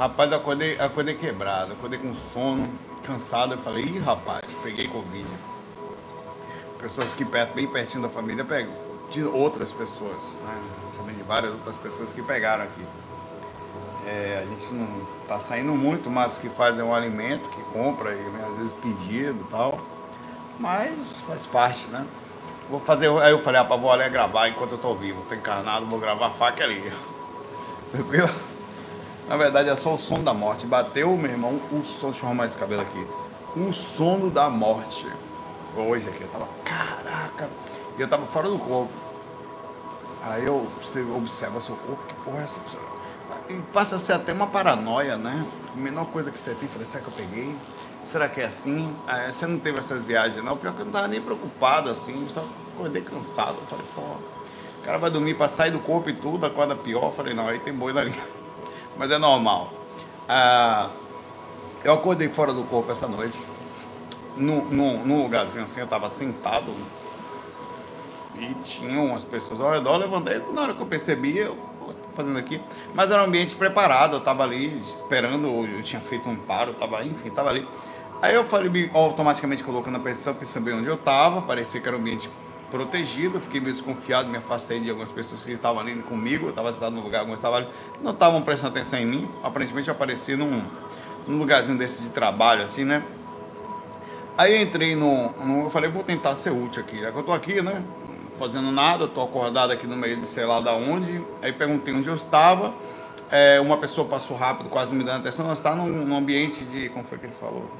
Rapaz, acordei, acordei quebrado, acordei com sono, cansado. Eu falei, ih, rapaz, peguei Covid. Pessoas que perto, bem pertinho da família, pegam. De outras pessoas, né? Também de várias outras pessoas que pegaram aqui. É, a gente não tá saindo muito, mas que fazem um alimento, que compra, e, né, às vezes pedido e tal. Mas faz parte, né? Vou fazer. Aí eu falei, ah, vou ali gravar enquanto eu tô vivo. Tô encarnado, vou gravar a faca ali. Tranquilo? Na verdade é só o som da morte. Bateu, meu irmão, o som. Deixa eu arrumar esse cabelo aqui. O sono da morte. Hoje aqui, eu tava. Caraca! E eu tava fora do corpo. Aí eu, você observa seu corpo, que porra é essa? E passa a ser até uma paranoia, né? A menor coisa que você tem, falei, será que eu peguei? Será que é assim? Ah, você não teve essas viagens, não? Pior que eu não tava nem preocupado, assim, só acordei cansado. Eu falei, pô, o cara vai dormir pra sair do corpo e tudo, acorda pior. Eu falei, não, aí tem boi na linha. Mas é normal. Ah, eu acordei fora do corpo essa noite. No, no, no lugarzinho assim, eu tava sentado e tinham umas pessoas ao redor, eu levantei, na hora que eu percebi, eu fazendo aqui, mas era um ambiente preparado, eu tava ali esperando, eu tinha feito um paro, tava, enfim, tava ali. Aí eu falei, me automaticamente colocando a percepção, percebi onde eu tava, parecia que era um ambiente protegido, fiquei meio desconfiado, me afastei de algumas pessoas que estavam ali comigo, eu estava sentado no lugar, algumas estavam ali, não estavam prestando atenção em mim, aparentemente eu apareci num, num lugarzinho desse de trabalho, assim, né? Aí eu entrei no, no, eu falei, vou tentar ser útil aqui, já que eu tô aqui, né? fazendo nada, estou acordado aqui no meio de sei lá da onde. Aí perguntei onde eu estava. É, uma pessoa passou rápido, quase me dando atenção. Nós está num, num, ambiente de. Como foi que ele falou?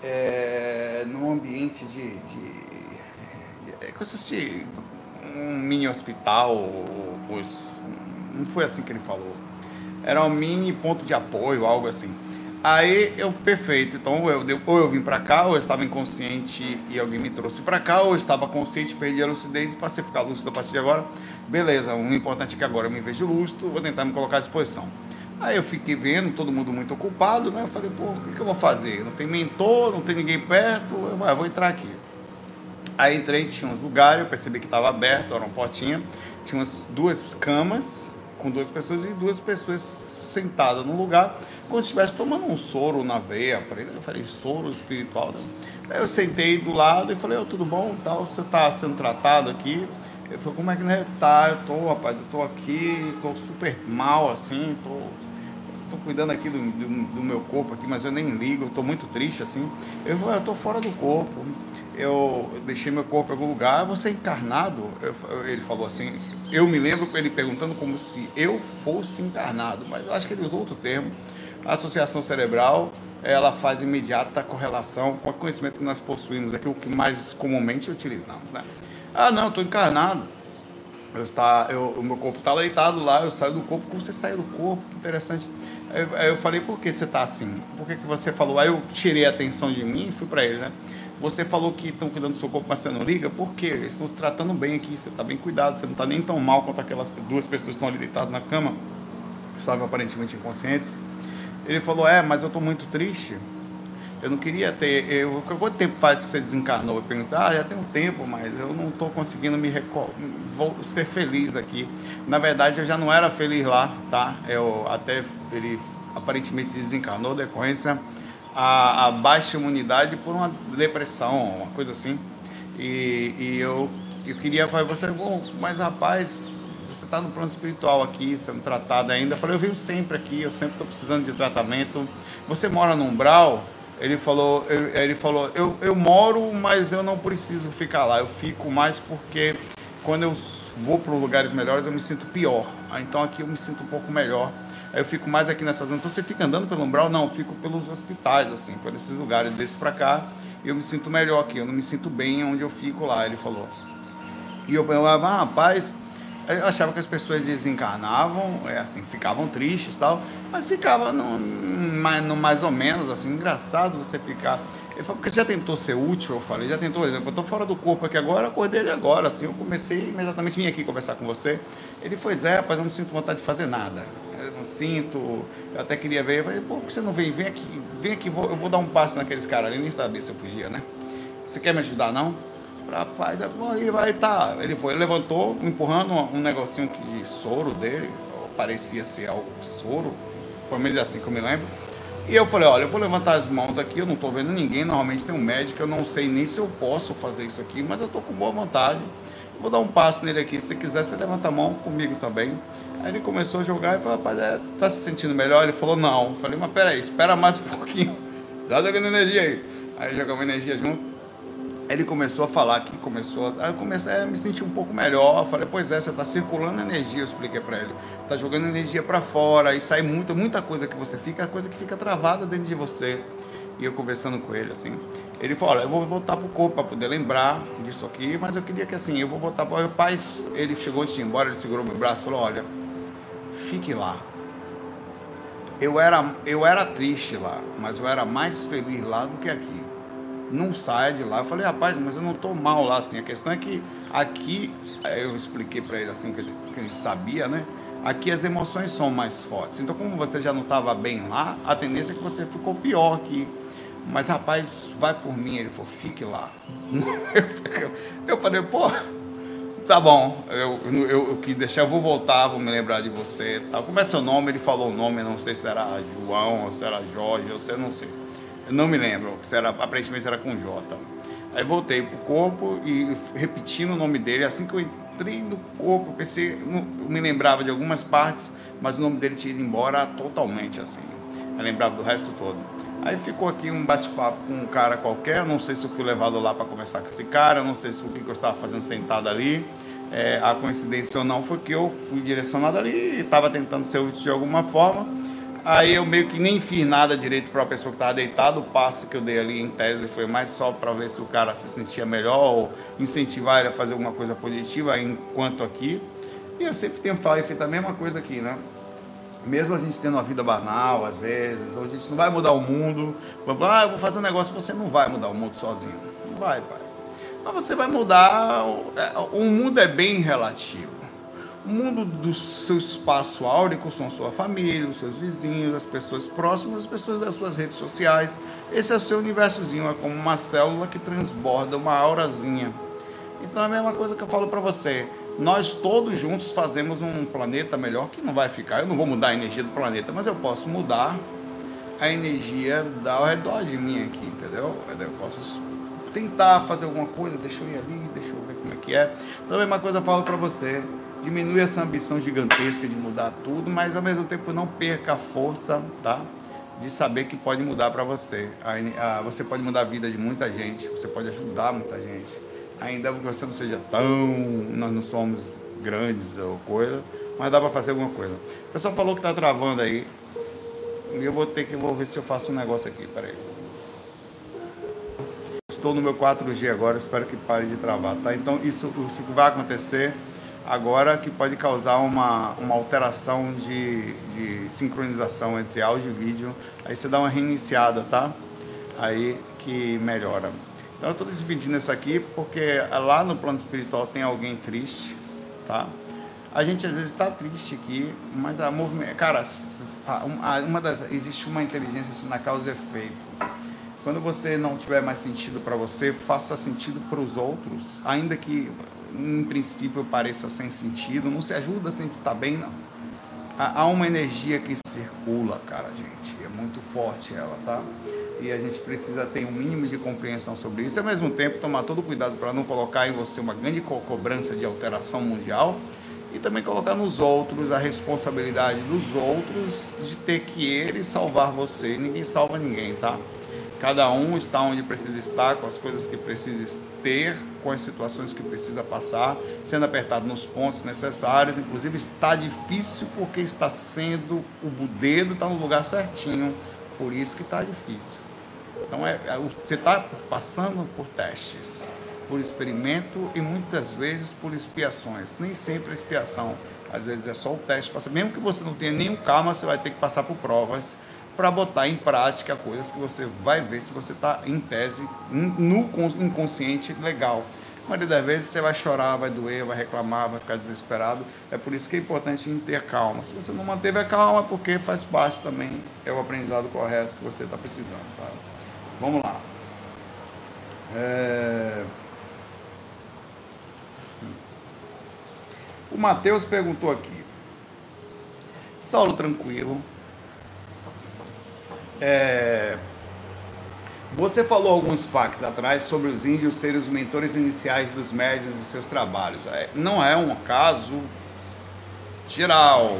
É, num ambiente de. de, é, que eu assisti um mini hospital. Pois, não foi assim que ele falou. Era um mini ponto de apoio, algo assim. Aí eu, perfeito. Então eu, ou eu vim para cá, ou eu estava inconsciente e alguém me trouxe para cá, ou eu estava consciente, perdi a lucidez, passei a ficar lúcido a partir de agora. Beleza, o importante é que agora eu me vejo lúcido, vou tentar me colocar à disposição. Aí eu fiquei vendo, todo mundo muito ocupado, né? Eu falei, pô, o que, que eu vou fazer? Não tem mentor, não tem ninguém perto, eu, eu vou entrar aqui. Aí entrei, tinha uns lugares, eu percebi que estava aberto, era uma portinha, tinha umas duas camas com duas pessoas e duas pessoas sentadas no lugar como se estivesse tomando um soro na veia. Eu falei, soro espiritual. Né? Aí eu sentei do lado e falei, oh, tudo bom? Tal, você está sendo tratado aqui? Ele falou, como é que né? tá? Eu tô, rapaz, eu tô aqui, tô super mal, assim, tô, tô cuidando aqui do, do, do meu corpo aqui, mas eu nem ligo, eu tô muito triste, assim. Eu falei, eu tô fora do corpo eu deixei meu corpo em algum lugar, você é encarnado? Eu, ele falou assim, eu me lembro ele perguntando como se eu fosse encarnado, mas eu acho que ele usou outro termo. A associação cerebral, ela faz imediata correlação com o conhecimento que nós possuímos aqui, o que mais comumente utilizamos, né? Ah, não, estou encarnado. Eu está, eu, o meu corpo está deitado lá, eu saio do corpo. Como você saiu do corpo? Que interessante. Aí, aí eu falei, por que você está assim? Por que, que você falou? Aí eu tirei a atenção de mim e fui para ele, né? Você falou que estão cuidando do seu corpo, mas você não liga? Por quê? Eles estão tratando bem aqui, você está bem cuidado, você não está nem tão mal quanto aquelas duas pessoas que estão ali deitadas na cama, estavam aparentemente inconscientes. Ele falou: É, mas eu estou muito triste. Eu não queria ter. Eu, quanto tempo faz que você desencarnou? Eu perguntei: Ah, já tem um tempo, mas eu não estou conseguindo me vou ser feliz aqui. Na verdade, eu já não era feliz lá, tá? Eu até ele aparentemente desencarnou decorrência a, a baixa imunidade por uma depressão, uma coisa assim. E, e eu, eu queria falar você, bom, mas rapaz, você está no plano espiritual aqui, sendo tratado ainda. Eu falei, eu venho sempre aqui, eu sempre estou precisando de tratamento. Você mora no umbral? Ele falou, ele falou, eu, eu moro, mas eu não preciso ficar lá. Eu fico mais porque quando eu vou para lugares melhores eu me sinto pior. Ah, então aqui eu me sinto um pouco melhor. Aí eu fico mais aqui nessa zona. Então você fica andando pelo umbral? Não, fico pelos hospitais, assim, por esses lugares, desse para cá. E eu me sinto melhor aqui. Eu não me sinto bem onde eu fico lá, ele falou. E eu pensava, ah, rapaz, eu achava que as pessoas desencarnavam, é assim, ficavam tristes tal, mas ficava no, no, mais ou menos, assim, engraçado você ficar. Ele falou, porque você já tentou ser útil? Eu falei, já tentou, por exemplo, eu estou fora do corpo aqui agora, acordei ele agora, assim, eu comecei imediatamente vim aqui conversar com você. Ele foi, Zé, rapaz, eu não sinto vontade de fazer nada. Não sinto, eu até queria ver, pô, por que você não vem? Vem aqui, vem aqui, eu vou dar um passo naqueles caras ali, nem sabia se eu podia, né? Você quer me ajudar, não? Rapaz, aí vai tá. Ele foi, ele levantou, empurrando um negocinho de soro dele, parecia ser algo soro. pelo menos é assim que eu me lembro. E eu falei, olha, eu vou levantar as mãos aqui, eu não estou vendo ninguém, normalmente tem um médico, eu não sei nem se eu posso fazer isso aqui, mas eu estou com boa vontade. Vou dar um passo nele aqui, se quiser, você levanta a mão comigo também. Aí ele começou a jogar e falou, rapaz, é, tá se sentindo melhor? Ele falou, não. Eu falei, mas peraí, espera mais um pouquinho. Já jogando energia aí. Aí jogamos energia junto. Ele começou a falar que começou. Aí eu comecei a me sentir um pouco melhor. Falei, pois é, você está circulando energia, eu expliquei para ele. Está jogando energia para fora e sai muita, muita coisa que você fica, coisa que fica travada dentro de você. E eu conversando com ele, assim. Ele falou, olha, eu vou voltar pro corpo para poder lembrar disso aqui, mas eu queria que assim, eu vou voltar para o pai. Ele chegou antes de ir embora, ele segurou meu braço e falou, olha, fique lá. Eu era, eu era triste lá, mas eu era mais feliz lá do que aqui. Não saia de lá. Eu falei, rapaz, mas eu não estou mal lá, assim. A questão é que aqui, eu expliquei para ele assim, que ele sabia, né? Aqui as emoções são mais fortes. Então, como você já não estava bem lá, a tendência é que você ficou pior aqui. Mas, rapaz, vai por mim. Ele falou, fique lá. Eu falei, pô, Tá bom, eu, eu, eu, quis deixar, eu vou voltar, vou me lembrar de você. Como é seu nome? Ele falou o nome, não sei se era João, ou se era Jorge, ou se não sei. Eu não me lembro, se era, aparentemente era com J. Aí voltei pro corpo e repetindo o nome dele. Assim que eu entrei no corpo, pensei, não, me lembrava de algumas partes, mas o nome dele tinha ido embora totalmente, assim. Eu lembrava do resto todo. Aí ficou aqui um bate-papo com um cara qualquer, não sei se eu fui levado lá para conversar com esse cara, não sei se o que eu estava fazendo sentado ali. É, a coincidência ou não foi que eu fui direcionado ali e estava tentando ser útil de alguma forma. Aí eu meio que nem fiz nada direito para a pessoa que estava deitada. O passe que eu dei ali em tese foi mais só para ver se o cara se sentia melhor ou incentivar ele a fazer alguma coisa positiva enquanto aqui. E eu sempre tenho feito a mesma coisa aqui, né? Mesmo a gente tendo uma vida banal, às vezes, onde a gente não vai mudar o mundo, ah, eu vou fazer um negócio, você não vai mudar o mundo sozinho. Não vai, pai. Mas você vai mudar. É, o mundo é bem relativo. O mundo do seu espaço áurico são sua família, os seus vizinhos, as pessoas próximas, as pessoas das suas redes sociais. Esse é o seu universozinho, é como uma célula que transborda uma aurazinha. Então é a mesma coisa que eu falo para você nós todos juntos fazemos um planeta melhor que não vai ficar. Eu não vou mudar a energia do planeta, mas eu posso mudar a energia ao redor de mim aqui, entendeu? Eu posso tentar fazer alguma coisa, deixa eu ir ali, deixa eu ver como é que é. Então a mesma coisa eu falo para você. Diminui essa ambição gigantesca de mudar tudo, mas ao mesmo tempo não perca a força, tá? De saber que pode mudar para você. Você pode mudar a vida de muita gente, você pode ajudar muita gente ainda que você não seja tão. Nós não somos grandes ou coisa, mas dá para fazer alguma coisa. O pessoal falou que está travando aí. E eu vou ter que vou ver se eu faço um negócio aqui, peraí. Estou no meu 4G agora, espero que pare de travar, tá? Então isso, isso que vai acontecer agora que pode causar uma, uma alteração de, de sincronização entre áudio e vídeo. Aí você dá uma reiniciada, tá? Aí que melhora. Então eu estou dividindo isso aqui porque lá no plano espiritual tem alguém triste, tá? A gente às vezes está triste aqui, mas a movimento, cara, uma das existe uma inteligência na causa e efeito. Quando você não tiver mais sentido para você, faça sentido para os outros, ainda que em princípio pareça sem sentido, não se ajuda sem estar bem, não. Há uma energia que circula, cara, gente, é muito forte ela, tá? E a gente precisa ter um mínimo de compreensão sobre isso ao mesmo tempo, tomar todo cuidado para não colocar em você uma grande co cobrança de alteração mundial e também colocar nos outros a responsabilidade dos outros de ter que eles salvar você. Ninguém salva ninguém, tá? Cada um está onde precisa estar, com as coisas que precisa ter, com as situações que precisa passar, sendo apertado nos pontos necessários. Inclusive, está difícil porque está sendo, o dedo está no lugar certinho, por isso que está difícil. Então é, é você está passando por testes, por experimento e muitas vezes por expiações. Nem sempre a expiação, às vezes é só o teste. Mesmo que você não tenha nenhum karma, você vai ter que passar por provas para botar em prática coisas que você vai ver se você está em tese no inconsciente legal. A maioria das vezes você vai chorar, vai doer, vai reclamar, vai ficar desesperado. É por isso que é importante ter calma. Se você não manteve a calma, é porque faz parte também, é o aprendizado correto que você está precisando. Tá? Vamos lá. É... O Mateus perguntou aqui. Saulo tranquilo, É... Você falou alguns factos atrás sobre os índios serem os mentores iniciais dos médios e seus trabalhos. É, não é um caso geral,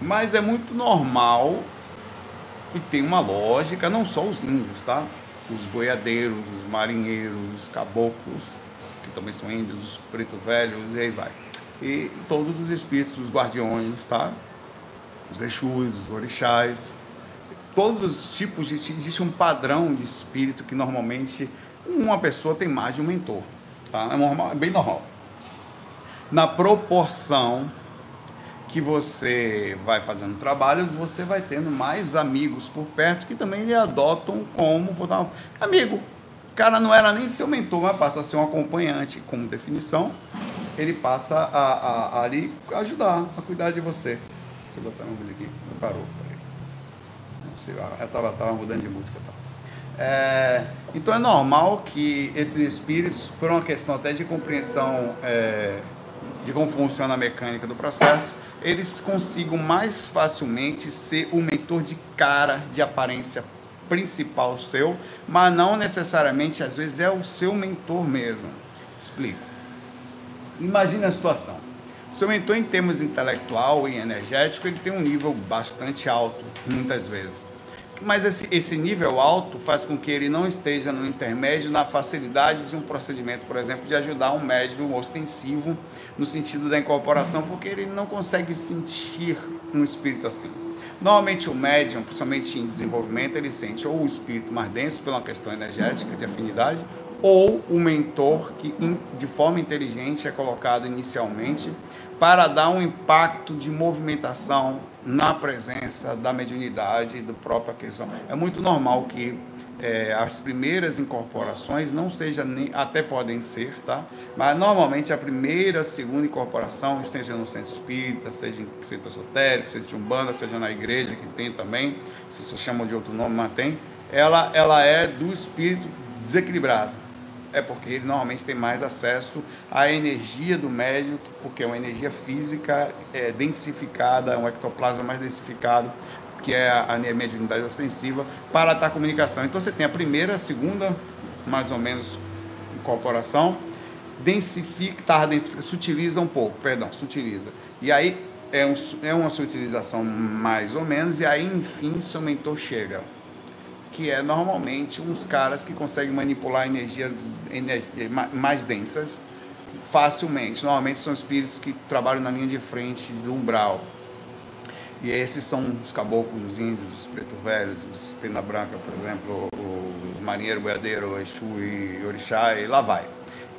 mas é muito normal e tem uma lógica, não só os índios, tá? Os boiadeiros, os marinheiros, os caboclos, que também são índios, os pretos velhos, e aí vai. E todos os espíritos, os guardiões, tá? Os exus, os orixás, todos os tipos, de, existe um padrão de espírito que normalmente uma pessoa tem mais de um mentor, tá? É, normal, é bem normal. Na proporção que você vai fazendo trabalhos, você vai tendo mais amigos por perto que também lhe adotam como, vou dar um, amigo. O cara não era nem seu mentor, mas passa a ser um acompanhante, como definição. Ele passa a, a, a ajudar, a cuidar de você. Deixa eu botar uma aqui. Parou. Não sei, eu estava tava mudando de música. Tá? É, então é normal que esses espíritos, por uma questão até de compreensão é, de como funciona a mecânica do processo, eles consigam mais facilmente ser o mentor de cara, de aparência principal seu, mas não necessariamente, às vezes, é o seu mentor mesmo. Explico. Imagine a situação. Seu mentor, em termos intelectual e energético, ele tem um nível bastante alto, muitas vezes. Mas esse, esse nível alto faz com que ele não esteja no intermédio na facilidade de um procedimento, por exemplo, de ajudar um médium ostensivo no sentido da incorporação, porque ele não consegue sentir um espírito assim. Normalmente o médium, principalmente em desenvolvimento, ele sente ou o espírito mais denso pela questão energética de afinidade, ou o mentor que de forma inteligente é colocado inicialmente para dar um impacto de movimentação na presença da mediunidade do próprio aquisição. É muito normal que é, as primeiras incorporações não sejam nem, até podem ser, tá? Mas normalmente a primeira, segunda incorporação, esteja no centro espírita, seja em centro esotérico, seja de umbanda, seja na igreja, que tem também, as pessoas chamam de outro nome, mas tem, ela, ela é do espírito desequilibrado é porque ele normalmente tem mais acesso à energia do médium, porque é uma energia física é, densificada, é um ectoplasma mais densificado, que é a, a mediunidade ostensiva, para a comunicação. Então você tem a primeira, a segunda, mais ou menos, incorporação, densifica, tá, densifica, sutiliza um pouco, perdão, sutiliza. E aí é, um, é uma sutilização mais ou menos, e aí enfim seu mentor chega que é normalmente uns caras que conseguem manipular energias, energias mais densas facilmente. Normalmente são espíritos que trabalham na linha de frente do umbral. E esses são os caboclos, os índios, os preto velhos, os pena branca, por exemplo, o marinheiro, boiadeiro, o Exu e Orixá, e lá vai.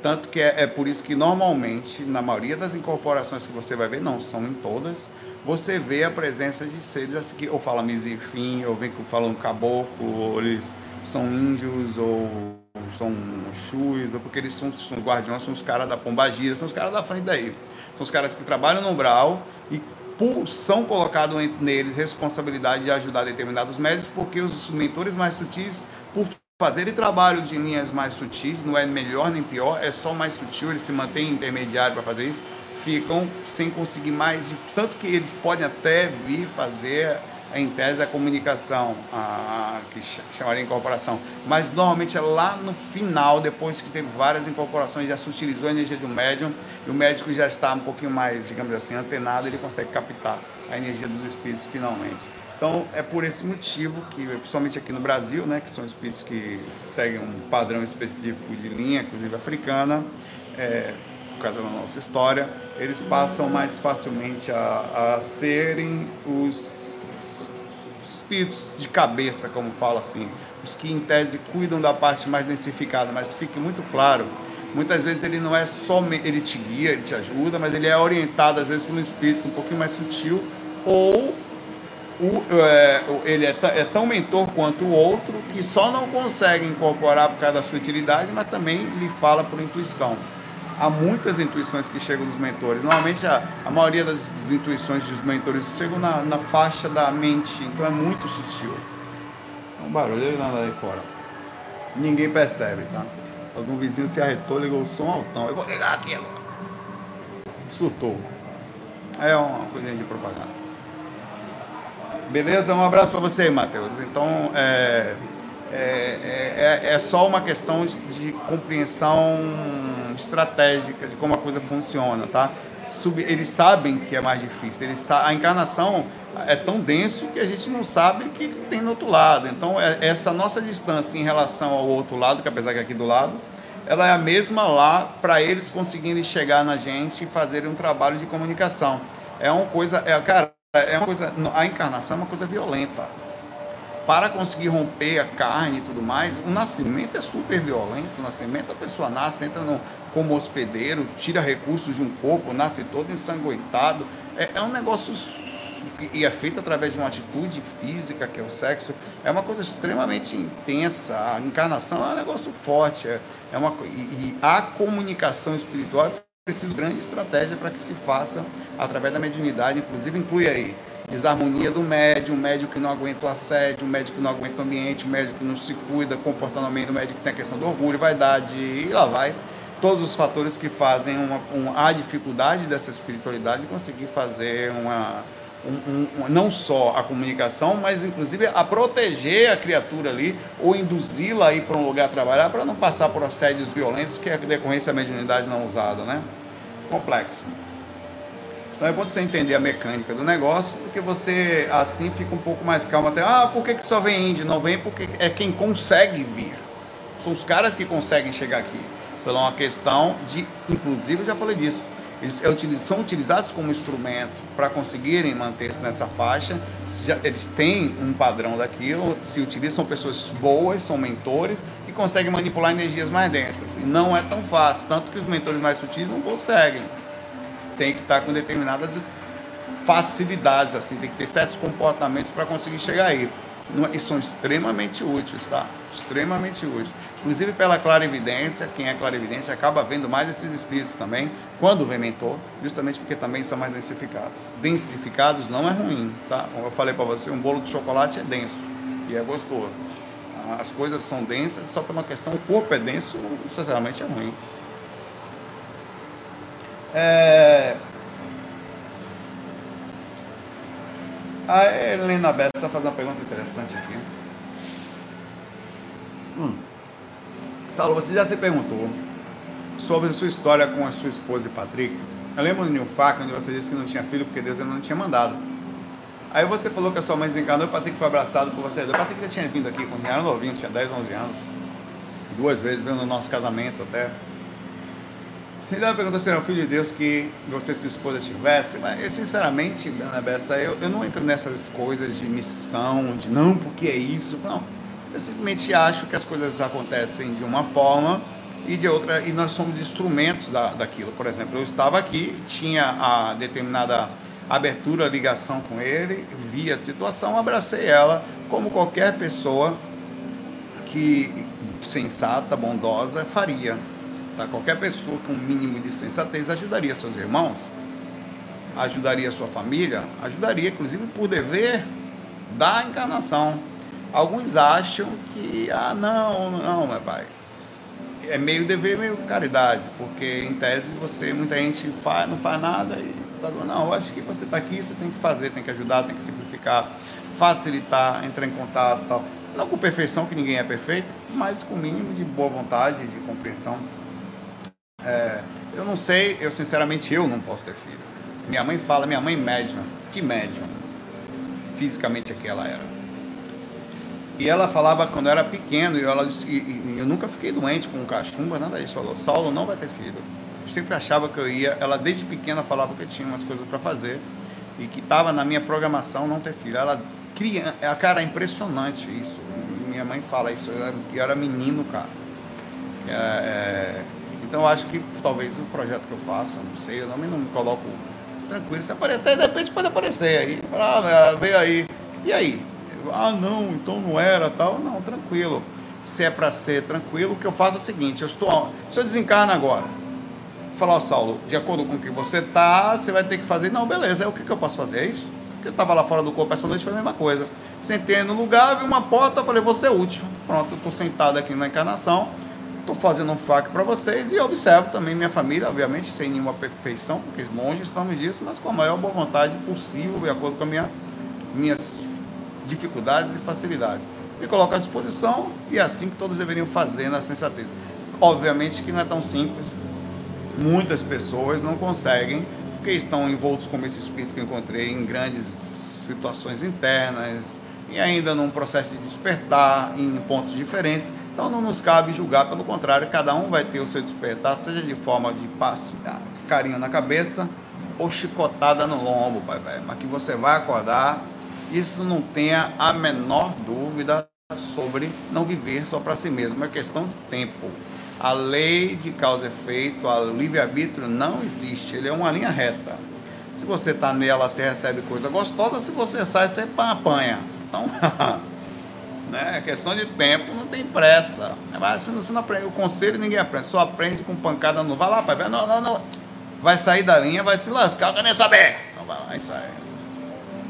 Tanto que é, é por isso que normalmente, na maioria das incorporações que você vai ver, não são em todas, você vê a presença de seres que ou fala misifim, ou vem falam caboclo, ou eles são índios, ou são chus, ou porque eles são, são guardiões, são os caras da pombagira, são os caras da frente daí. São os caras que trabalham no umbral e são colocados neles responsabilidade de ajudar determinados médios, porque os mentores mais sutis, por fazerem trabalho de linhas mais sutis, não é melhor nem pior, é só mais sutil, ele se mantém intermediário para fazer isso, ficam sem conseguir mais, tanto que eles podem até vir fazer em tese a comunicação, a, que chamaria incorporação, mas normalmente é lá no final, depois que teve várias incorporações, já se utilizou a energia do médium e o médico já está um pouquinho mais, digamos assim, antenado, ele consegue captar a energia dos espíritos finalmente. Então é por esse motivo que, principalmente aqui no Brasil, né, que são espíritos que seguem um padrão específico de linha, inclusive africana, é, por causa da nossa história, eles passam mais facilmente a, a serem os espíritos de cabeça, como fala assim, os que em tese cuidam da parte mais densificada, mas fique muito claro, muitas vezes ele não é só, ele te guia, ele te ajuda, mas ele é orientado às vezes por um espírito um pouquinho mais sutil, ou o, é, ele é, é, tão mentor quanto o outro, que só não consegue incorporar por causa da sua utilidade, mas também lhe fala por intuição há muitas intuições que chegam dos mentores. Normalmente a, a maioria das intuições dos mentores chegam na, na faixa da mente, então é muito sutil. É um barulho nada aí fora. Ninguém percebe, tá? Algum vizinho se arretou, ligou o som altão. Eu vou ligar aqui agora. Surtou. É uma coisinha de propaganda. Beleza? Um abraço para você, Matheus. Então, é, é, é, é, só uma questão de compreensão estratégica de como a coisa funciona, tá? Eles sabem que é mais difícil. Eles, a encarnação é tão denso que a gente não sabe o que tem no outro lado. Então, é, essa nossa distância em relação ao outro lado, que apesar que é aqui do lado, ela é a mesma lá para eles conseguirem chegar na gente e fazerem um trabalho de comunicação. É uma coisa, é, cara, é uma coisa, a encarnação é uma coisa violenta. Para conseguir romper a carne e tudo mais, o nascimento é super violento. O nascimento, a pessoa nasce, entra no, como hospedeiro, tira recursos de um corpo, nasce todo ensanguentado. É, é um negócio e é feito através de uma atitude física, que é o sexo, é uma coisa extremamente intensa. A encarnação é um negócio forte. É, é uma, e, e a comunicação espiritual é preciso grande estratégia para que se faça através da mediunidade, inclusive inclui aí desarmonia do médium, o médium que não aguenta o assédio, o médium que não aguenta o ambiente, o médium que não se cuida, comportamento do médium que tem a questão do orgulho, vaidade, e lá vai. Todos os fatores que fazem uma, uma, a dificuldade dessa espiritualidade de conseguir fazer uma, um, um, não só a comunicação, mas inclusive a proteger a criatura ali ou induzi-la a ir para um lugar trabalhar para não passar por assédios violentos, que é decorrência da mediunidade não usada, né? Complexo. Então é bom você entender a mecânica do negócio, porque você assim fica um pouco mais calmo até. Ah, por que, que só vem índio? Não vem porque é quem consegue vir. São os caras que conseguem chegar aqui. Pela uma questão de, inclusive, eu já falei disso eles é são utilizados como instrumento para conseguirem manter-se nessa faixa. Eles têm um padrão daquilo, se utilizam, são pessoas boas, são mentores que conseguem manipular energias mais densas. E não é tão fácil, tanto que os mentores mais sutis não conseguem. Tem que estar com determinadas facilidades, assim, tem que ter certos comportamentos para conseguir chegar aí. E são extremamente úteis, tá? Extremamente úteis. Inclusive pela clarividência, quem é clarividência acaba vendo mais esses espíritos também, quando vem mentor, justamente porque também são mais densificados. Densificados não é ruim, tá? Como eu falei para você, um bolo de chocolate é denso e é gostoso. As coisas são densas só por uma questão, o corpo é denso, não necessariamente é ruim. É... A Helena Bessa está fazendo uma pergunta interessante aqui. Hum. Saulo, você já se perguntou sobre sua história com a sua esposa e Patrick? Eu lembro no New onde você disse que não tinha filho porque Deus ainda não tinha mandado. Aí você falou que a sua mãe desencarnou e o Patrick foi abraçado por você. O Patrick já tinha vindo aqui quando era novinho, tinha 10, 11 anos. Duas vezes, veio no nosso casamento até. Você ainda perguntou se era o filho de Deus que você e sua esposa tivesse, mas eu, sinceramente, Bessa, eu, eu não entro nessas coisas de missão, de não, porque é isso. Não eu simplesmente acho que as coisas acontecem de uma forma e de outra, e nós somos instrumentos da, daquilo. Por exemplo, eu estava aqui, tinha a determinada abertura, ligação com ele, vi a situação, abracei ela como qualquer pessoa que sensata, bondosa faria. Tá? Qualquer pessoa com um mínimo de sensatez ajudaria seus irmãos, ajudaria sua família, ajudaria, inclusive por dever da encarnação. Alguns acham que, ah, não, não, meu pai. É meio dever, meio caridade, porque em tese você, muita gente faz, não faz nada e tá não, eu acho que você está aqui, você tem que fazer, tem que ajudar, tem que simplificar, facilitar, entrar em contato tal. Não com perfeição, que ninguém é perfeito, mas com o mínimo de boa vontade, de compreensão. É, eu não sei, eu sinceramente eu não posso ter filho. Minha mãe fala, minha mãe médium, que médium? Fisicamente que ela era. E ela falava quando eu era pequeno, e, ela, e, e eu nunca fiquei doente com cachumba, nada disso. Falou, Saulo não vai ter filho. Eu sempre achava que eu ia. Ela desde pequena falava que tinha umas coisas para fazer e que estava na minha programação não ter filho. Ela cria, cara, é impressionante isso. Minha mãe fala isso, eu era, eu era menino, cara. É, é, então acho que talvez o projeto que eu faça, não sei, eu não me, coloco tranquilo. Se aparecer, de repente pode aparecer aí. Ah, veio aí. E aí? ah, não, então não era tal. Não, tranquilo. Se é para ser tranquilo, o que eu faço é o seguinte: eu estou, se eu desencarno agora, falar, ó, Saulo, de acordo com o que você tá, você vai ter que fazer. Não, beleza, é o que, que eu posso fazer? É isso? Porque eu estava lá fora do corpo essa noite, foi a mesma coisa. Sentei no lugar, vi uma porta, falei, você é útil. Pronto, eu estou sentado aqui na encarnação, estou fazendo um fac para vocês e observo também minha família, obviamente sem nenhuma perfeição, porque longe estamos disso, mas com a maior boa vontade possível, de acordo com minha, minhas dificuldades e facilidades. Me coloco à disposição e é assim que todos deveriam fazer na sensatez. Obviamente que não é tão simples. Muitas pessoas não conseguem, porque estão envoltos como esse espírito que eu encontrei em grandes situações internas e ainda num processo de despertar em pontos diferentes. Então não nos cabe julgar, pelo contrário, cada um vai ter o seu despertar, seja de forma de passe, carinho na cabeça ou chicotada no lombo, pai velho. Mas que você vai acordar, isso não tenha a menor dúvida sobre não viver só para si mesmo, é questão de tempo. A lei de causa e efeito, o livre-arbítrio não existe, ele é uma linha reta. Se você está nela, você recebe coisa gostosa, se você sai, você apanha. Então, né, é questão de tempo, não tem pressa. Mas você não, você não aprende, o conselho ninguém aprende, só aprende com pancada no. Vai lá, pai, não, não, não. Vai sair da linha, vai se lascar, eu quero nem saber. Então vai lá e sai.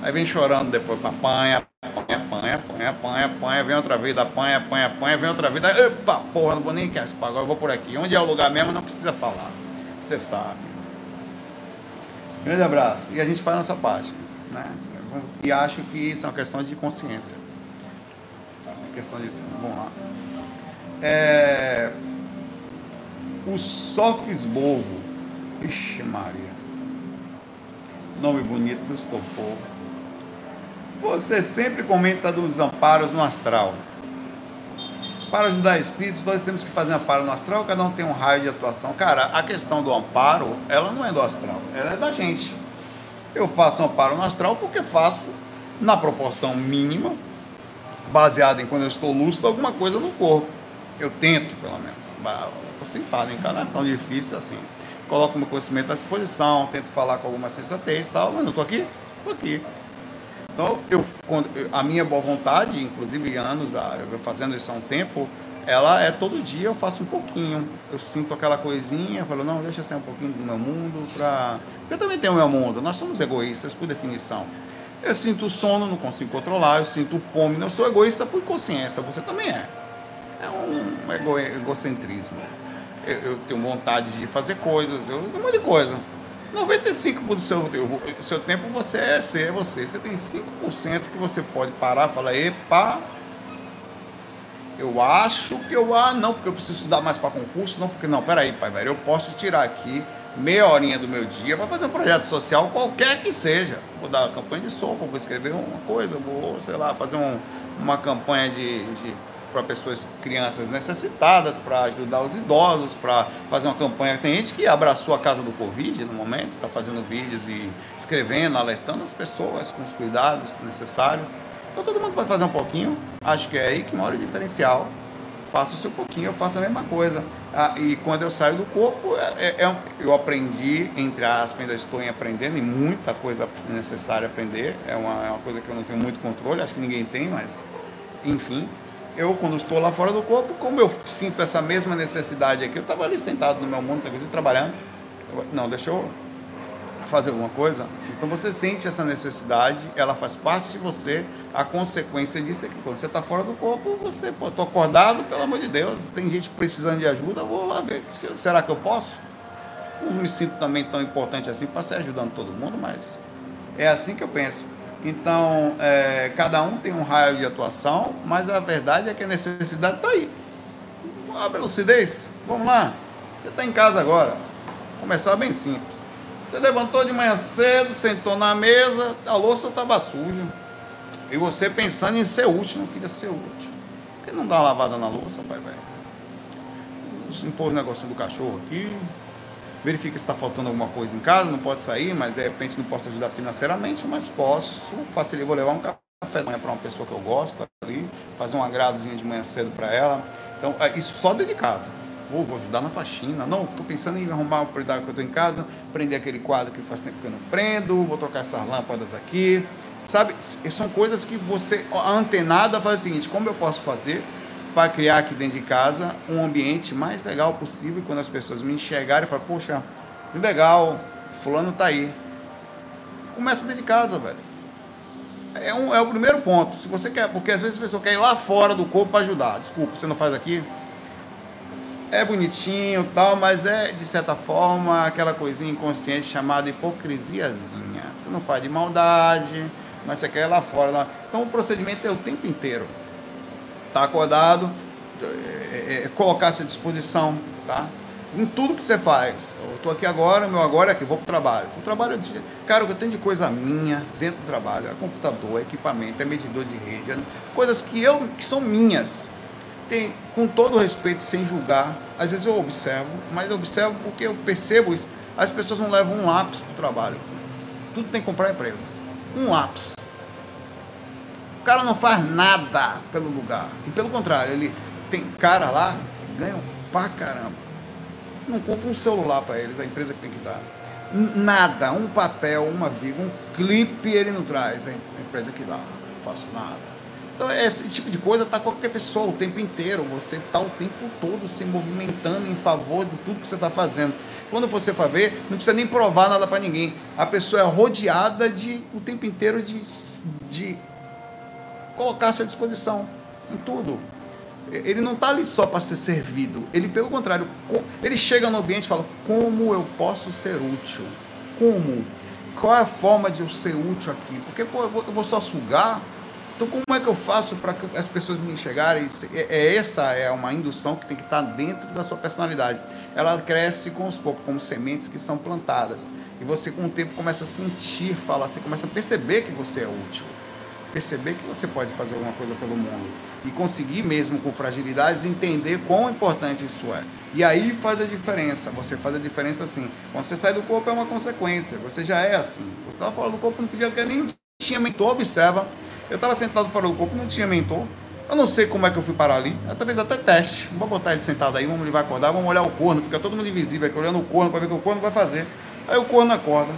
Aí vem chorando depois, apanha, apanha, apanha, apanha, apanha, apanha, vem outra vida, apanha, apanha, apanha, vem outra vida. Epa, porra, não vou nem querer agora eu vou por aqui. Onde é o lugar mesmo, não precisa falar. Você sabe. Grande abraço. E a gente faz nossa parte. Né? E acho que isso é uma questão de consciência. Questão de. Vamos lá. É, o Sofis Bovo. Ixi, Maria. Nome bonito dos topou. Você sempre comenta dos amparos no astral. Para ajudar espíritos, nós temos que fazer amparo no astral, cada um tem um raio de atuação. Cara, a questão do amparo, ela não é do astral, ela é da gente. Eu faço amparo no astral porque faço na proporção mínima, baseado em quando eu estou lúcido, alguma coisa no corpo. Eu tento, pelo menos. Estou sentado em casa, não é tão difícil assim. Coloco meu conhecimento à disposição, tento falar com alguma sensatez e tal, mas não estou aqui? Estou aqui. Então, eu, a minha boa vontade, inclusive anos, eu fazendo isso há um tempo, ela é todo dia eu faço um pouquinho. Eu sinto aquela coisinha, falo, não, deixa eu sair um pouquinho do meu mundo para. Eu também tenho o meu mundo, nós somos egoístas por definição. Eu sinto sono, não consigo controlar, eu sinto fome, não sou egoísta por consciência, você também é. É um ego, egocentrismo. Eu, eu, tenho vontade de fazer coisas, eu um monte de coisa. 95% do seu, do seu tempo você é ser você. Você tem 5% que você pode parar e falar, epa, eu acho que eu, ah, não, porque eu preciso estudar mais para concurso, não, porque não, peraí, pai, velho, eu posso tirar aqui meia horinha do meu dia para fazer um projeto social, qualquer que seja. Vou dar uma campanha de sopa, vou escrever uma coisa, vou, sei lá, fazer um, uma campanha de, de para pessoas, crianças necessitadas, para ajudar os idosos, para fazer uma campanha. Tem gente que abraçou a casa do Covid no momento, está fazendo vídeos e escrevendo, alertando as pessoas com os cuidados necessários. Então todo mundo pode fazer um pouquinho. Acho que é aí que mora o diferencial. Faça o seu pouquinho, eu faço a mesma coisa. Ah, e quando eu saio do corpo, é, é, é eu aprendi, entre aspas, ainda estou em aprendendo, e muita coisa necessária aprender. É uma, é uma coisa que eu não tenho muito controle, acho que ninguém tem, mas enfim eu, quando estou lá fora do corpo, como eu sinto essa mesma necessidade aqui, eu estava ali sentado no meu mundo, trabalhando. Eu, não, deixa eu fazer alguma coisa. Então você sente essa necessidade, ela faz parte de você. A consequência disso é que quando você está fora do corpo, você, pô, estou acordado, pelo amor de Deus, tem gente precisando de ajuda, vou lá ver. Será que eu posso? Não me sinto também tão importante assim para sair ajudando todo mundo, mas é assim que eu penso. Então, é, cada um tem um raio de atuação, mas a verdade é que a necessidade está aí. A lucidez, vamos lá. Você está em casa agora. Começar bem simples. Você levantou de manhã cedo, sentou na mesa, a louça estava suja. E você pensando em ser útil, não queria ser útil. Por que não dá uma lavada na louça, pai velho? Impôs o negócio do cachorro aqui, verifica se está faltando alguma coisa em casa, não pode sair, mas de repente não posso ajudar financeiramente, mas posso facilitar, vou levar um café da manhã para uma pessoa que eu gosto ali, fazer um agradozinho de manhã cedo para ela. Então, é, isso só dentro de casa. Vou, ajudar na faxina. Não, estou pensando em arrumar uma prioridade que eu estou em casa, prender aquele quadro que faz tempo que eu não prendo, vou trocar essas lâmpadas aqui. Sabe, são coisas que você, a antenada faz o seguinte, como eu posso fazer para criar aqui dentro de casa um ambiente mais legal possível. Quando as pessoas me enxergarem, falam, poxa, que legal, fulano tá aí. Começa dentro de casa, velho. É, um, é o primeiro ponto. Se você quer, porque às vezes a pessoa quer ir lá fora do corpo para ajudar. Desculpa, você não faz aqui. É bonitinho tal, mas é de certa forma aquela coisinha inconsciente chamada hipocrisiazinha. Você não faz de maldade, mas você quer lá fora. Lá. Então o procedimento é o tempo inteiro. Tá acordado, é, é, é colocar-se à disposição, tá? Em tudo que você faz. Eu estou aqui agora, meu agora é aqui, vou para o trabalho. O trabalho, cara, o que eu tenho de coisa minha dentro do trabalho é computador, é equipamento, é medidor de rede, é coisas que eu que são minhas. Tem, com todo respeito, sem julgar, às vezes eu observo, mas eu observo porque eu percebo isso. As pessoas não levam um lápis para o trabalho. Tudo tem que comprar a empresa. Um lápis. O cara não faz nada pelo lugar. E pelo contrário, ele tem cara lá que ganham pra caramba. Não compra um celular para eles, a empresa que tem que dar. Nada, um papel, uma vírgula, um clipe ele não traz, a empresa que dá. Não faço nada. Então, esse tipo de coisa está qualquer pessoa o tempo inteiro. Você está o tempo todo se movimentando em favor de tudo que você está fazendo. Quando você for ver, não precisa nem provar nada para ninguém. A pessoa é rodeada de o tempo inteiro de, de colocar-se à disposição em tudo. Ele não está ali só para ser servido. Ele, pelo contrário, ele chega no ambiente e fala: como eu posso ser útil? Como? Qual é a forma de eu ser útil aqui? Porque pô, eu vou só sugar então, como é que eu faço para que as pessoas me enxergarem? É, é, essa é uma indução que tem que estar dentro da sua personalidade. Ela cresce com os poucos, como sementes que são plantadas. E você, com o tempo, começa a sentir, falar, você começa a perceber que você é útil. Perceber que você pode fazer alguma coisa pelo mundo. E conseguir, mesmo com fragilidades, entender quão importante isso é. E aí faz a diferença. Você faz a diferença assim. Quando você sai do corpo, é uma consequência. Você já é assim. Eu estava fora do corpo, não podia nem tinha mentor, observa eu estava sentado fora do corpo, não tinha mentor. Eu não sei como é que eu fui parar ali. Talvez até teste. Vamos botar ele sentado aí, vamos ele vai acordar, vamos olhar o corno, fica todo mundo invisível aqui olhando o corno para ver o que o corno vai fazer. Aí o corno acorda.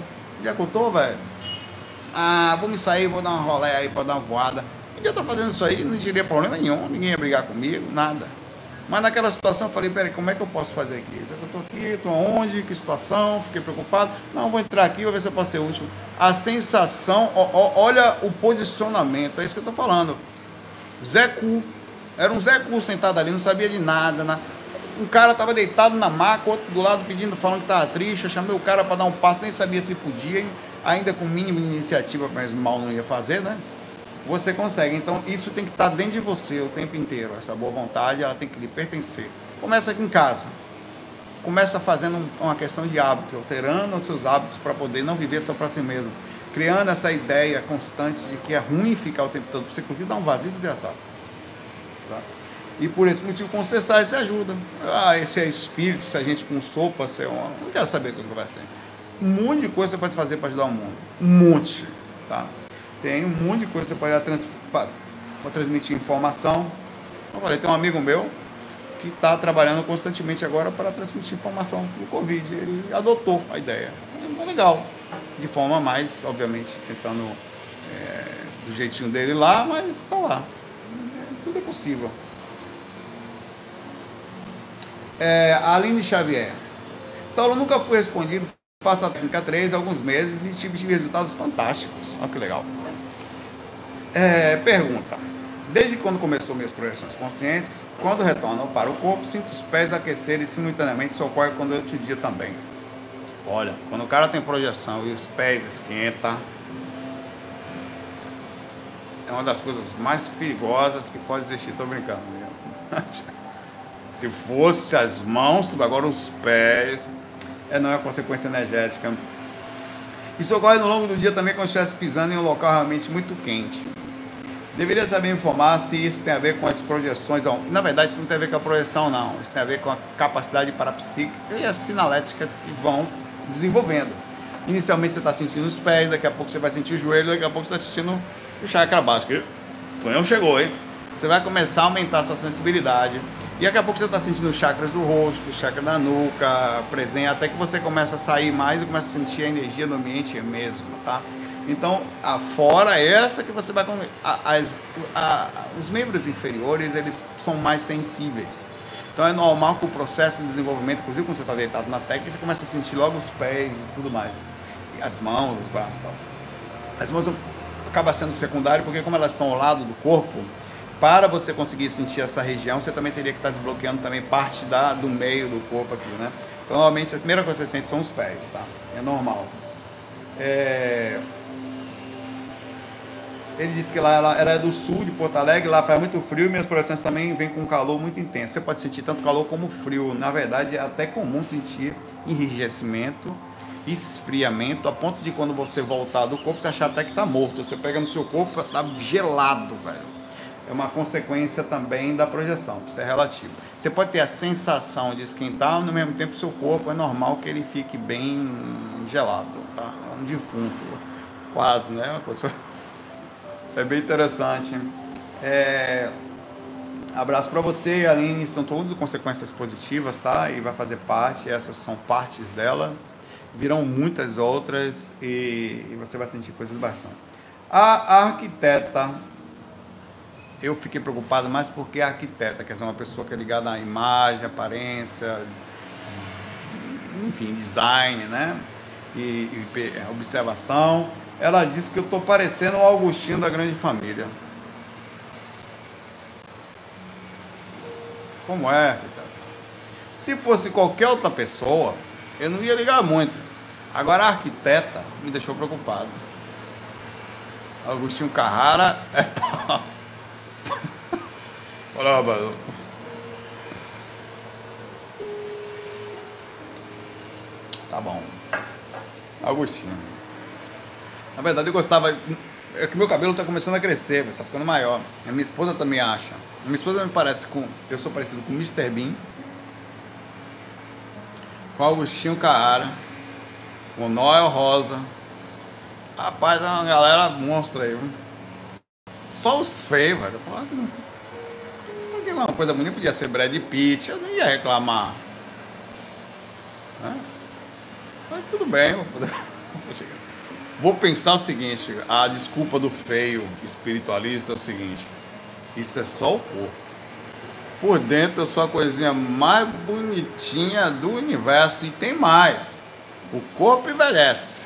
Já acordou, velho? Ah, vou me sair, vou dar uma rolé aí para dar uma voada. Podia estar fazendo isso aí, não teria problema nenhum, ninguém ia brigar comigo, nada. Mas naquela situação eu falei, peraí, como é que eu posso fazer aqui? Eu estou aqui, estou aonde, que situação, fiquei preocupado. Não, vou entrar aqui, vou ver se eu posso ser útil. A sensação, ó, ó, olha o posicionamento, é isso que eu estou falando. Zé Cu, era um Zé Cu sentado ali, não sabia de nada. Né? Um cara estava deitado na maca, outro do lado pedindo, falando que estava triste. Eu chamei o cara para dar um passo, nem sabia se podia, ainda com mínimo de iniciativa, mas mal não ia fazer, né? Você consegue. Então isso tem que estar dentro de você o tempo inteiro. Essa boa vontade, ela tem que lhe pertencer. Começa aqui em casa. Começa fazendo uma questão de hábito, alterando os seus hábitos para poder não viver só para si mesmo. Criando essa ideia constante de que é ruim ficar o tempo todo. Você, inclusive, dá um vazio desgraçado. Tá? E por esse motivo, com cessar, isso ajuda. Ah, esse é espírito, se a gente com sopa, se é uma... não quero saber o que vai ser. Um monte de coisa você pode fazer para ajudar o mundo. Um monte. Tá? Tem um monte de coisa que você pode trans, transmitir informação. Eu falei, tem um amigo meu que está trabalhando constantemente agora para transmitir informação do Covid. Ele adotou a ideia. É legal. De forma mais, obviamente, tentando é, do jeitinho dele lá, mas está lá. Tudo é possível. É, Aline Xavier. Saulo nunca foi respondido. Faço a técnica 3 há alguns meses e tive resultados fantásticos. Olha que legal. É, pergunta. Desde quando começou minhas projeções conscientes, quando retornam para o corpo, sinto os pés aquecerem simultaneamente, isso ocorre quando eu te dia também. Olha, quando o cara tem projeção e os pés esquentam, é uma das coisas mais perigosas que pode existir. Tô brincando. Se fosse as mãos, agora os pés, é não é consequência energética. Isso ocorre no longo do dia também quando estivesse pisando em um local realmente muito quente. Deveria saber informar se isso tem a ver com as projeções. Na verdade, isso não tem a ver com a projeção, não. Isso tem a ver com a capacidade parapsíquica e as sinaléticas que vão desenvolvendo. Inicialmente você está sentindo os pés, daqui a pouco você vai sentir o joelho, daqui a pouco você está sentindo o chakra básico. Tonhão chegou, hein? Você vai começar a aumentar a sua sensibilidade. E daqui a pouco você está sentindo os chakras do rosto, chakra da nuca, presente, até que você começa a sair mais e começa a sentir a energia do ambiente mesmo, tá? Então, a fora essa que você vai as, a, os membros inferiores eles são mais sensíveis. Então é normal que o processo de desenvolvimento, inclusive quando você está deitado na técnica, você começa a sentir logo os pés e tudo mais, as mãos, os braços, e tal. As mãos acaba sendo secundário porque como elas estão ao lado do corpo, para você conseguir sentir essa região, você também teria que estar desbloqueando também parte da, do meio do corpo aqui, né? Então, normalmente, a primeira coisa que você sente são os pés, tá? É normal. É... Ele disse que lá ela era do sul de Porto Alegre, lá faz muito frio e minhas projeções também vêm com calor muito intenso. Você pode sentir tanto calor como frio. Na verdade, é até comum sentir enrijecimento, esfriamento, a ponto de quando você voltar do corpo, você achar até que está morto. Você pega no seu corpo, está gelado, velho. É uma consequência também da projeção, isso é relativo. Você pode ter a sensação de esquentar, no mesmo tempo seu corpo é normal que ele fique bem gelado, tá? Um defunto, quase, né? Uma coisa é bem interessante. É... Abraço para você, Aline. São todas consequências positivas, tá? E vai fazer parte. Essas são partes dela. Virão muitas outras e, e você vai sentir coisas bastante. A arquiteta, eu fiquei preocupado mais porque a arquiteta, quer dizer, uma pessoa que é ligada à imagem, aparência, enfim, design, né? E, e observação ela disse que eu estou parecendo o Augustinho da grande família. Como é, Se fosse qualquer outra pessoa, eu não ia ligar muito. Agora a arquiteta me deixou preocupado. Agostinho Carrara é pau. Tá bom. Agostinho. Na verdade, eu gostava. É que meu cabelo está começando a crescer, está ficando maior. A minha esposa também acha. A minha esposa me parece com. Eu sou parecido com o Mr. Bean, com Augustinho Carrara, com Noel Rosa. Rapaz, é uma galera monstra aí. Viu? Só os feios, velho. Pô, uma coisa bonita podia ser Brad Pitt, eu não ia reclamar. Né? Mas tudo bem, vou poder. Vou pensar o seguinte: a desculpa do feio espiritualista é o seguinte: isso é só o corpo. Por dentro eu sou a coisinha mais bonitinha do universo e tem mais. O corpo envelhece.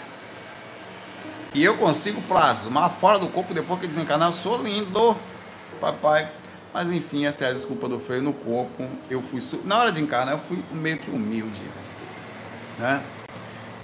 E eu consigo plasmar fora do corpo depois que desencarnar. Sou lindo, papai. Mas enfim, essa é a desculpa do feio no corpo. Eu fui na hora de encarnar, eu fui meio que humilde, né?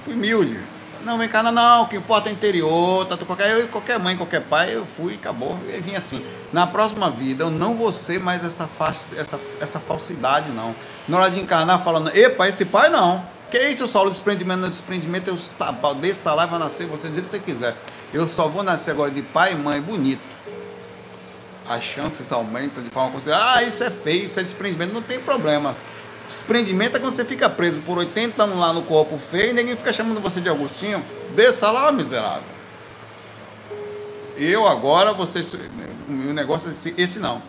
Fui humilde não, vem cá, não, o que importa é interior, tá, qualquer, eu, qualquer mãe, qualquer pai, eu fui, acabou, e vim assim. Na próxima vida, eu não vou ser mais essa, essa, essa falsidade, não. Na hora de encarnar, falando, epa, esse pai não. Que isso, solo desprendimento, não desprendimento, eu desça lá e vai nascer você do jeito que você quiser. Eu só vou nascer agora de pai e mãe bonito. As chances aumentam de forma considerável. Ah, isso é feio, isso é desprendimento, não tem problema. Desprendimento é quando você fica preso por 80 anos lá no corpo feio e ninguém fica chamando você de Agostinho. Desça lá, miserável. Eu agora, você. O negócio é esse, esse não.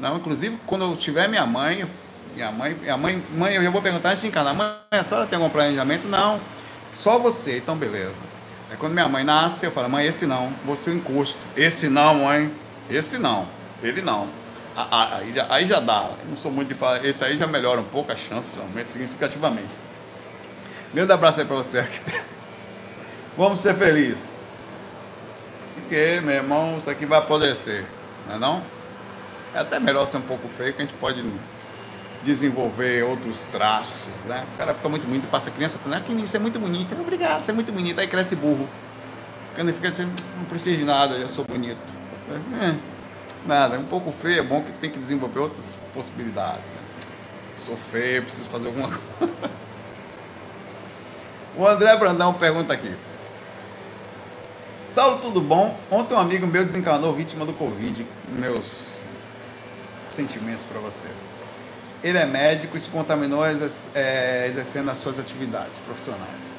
Não, inclusive, quando eu tiver minha mãe, minha mãe, minha mãe, mãe, eu já vou perguntar antes de encanar, mãe, a senhora tem algum planejamento? Não. Só você, então beleza. Aí quando minha mãe nasce, eu falo, mãe, esse não, você é o encosto. Esse não, mãe. Esse não. Ele não. Aí, aí já dá. Não sou muito de falar. Esse aí já melhora um pouco as chances, aumenta significativamente. Grande abraço aí pra você, arquiteto. Vamos ser felizes. Porque, meu irmão, isso aqui vai apodrecer. Não é não? É até melhor ser um pouco feio que a gente pode desenvolver outros traços, né? O cara fica muito bonito, passa criança falando, ah, que isso é muito bonito, obrigado, você é muito bonito, aí cresce burro. Quando fica dizendo, não preciso de nada, eu sou bonito. É. Nada, é um pouco feio, é bom que tem que desenvolver outras possibilidades. Né? Sou feio, preciso fazer alguma coisa. o André Brandão pergunta aqui. Saulo, tudo bom? Ontem um amigo meu desencarnou vítima do Covid. Meus sentimentos para você. Ele é médico e se contaminou é, exercendo as suas atividades profissionais.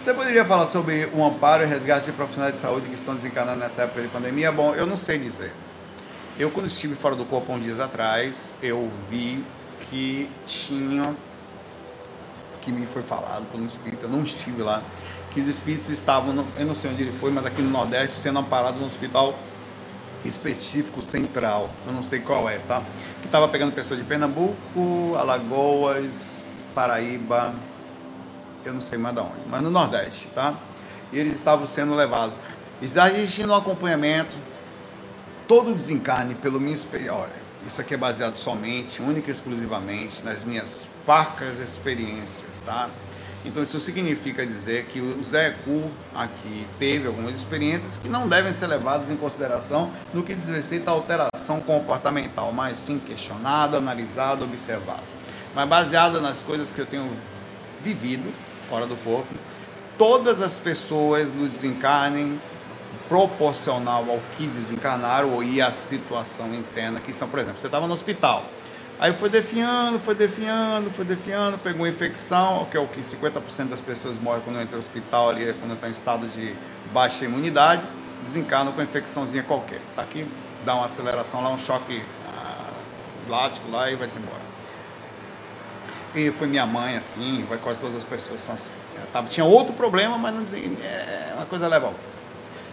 Você poderia falar sobre o amparo e resgate de profissionais de saúde que estão desencarnando nessa época de pandemia? Bom, eu não sei dizer. Eu, quando estive fora do corpo há uns dias atrás, eu vi que tinha, que me foi falado por um espírito, eu não estive lá, que os espíritos estavam, no, eu não sei onde ele foi, mas aqui no Nordeste, sendo amparados no hospital específico central, eu não sei qual é, tá? Que estava pegando pessoas de Pernambuco, Alagoas, Paraíba, eu não sei mais de onde, mas no Nordeste, tá? E eles estavam sendo levados. Existindo um acompanhamento, todo desencarne pelo minha experiência. Isso aqui é baseado somente, única e exclusivamente nas minhas parcas experiências, tá? Então isso significa dizer que o Zé Cu aqui teve algumas experiências que não devem ser levadas em consideração no que diz respeito à alteração comportamental, mas sim questionado, analisado, observado. Mas baseado nas coisas que eu tenho vivido fora do corpo, todas as pessoas no desencarnem proporcional ao que desencarnaram e à situação interna que estão, por exemplo, você estava no hospital, Aí foi definhando, foi definhando, foi definhando, pegou infecção, que é o que 50% das pessoas morrem quando entra no hospital ali, quando está em estado de baixa imunidade, desencarnam com infecçãozinha qualquer. Tá aqui, dá uma aceleração lá, um choque ah, lático lá e vai-se embora. E foi minha mãe assim, vai quase todas as pessoas são assim. Tava, tinha outro problema, mas não dizia, é, uma coisa leva a outra.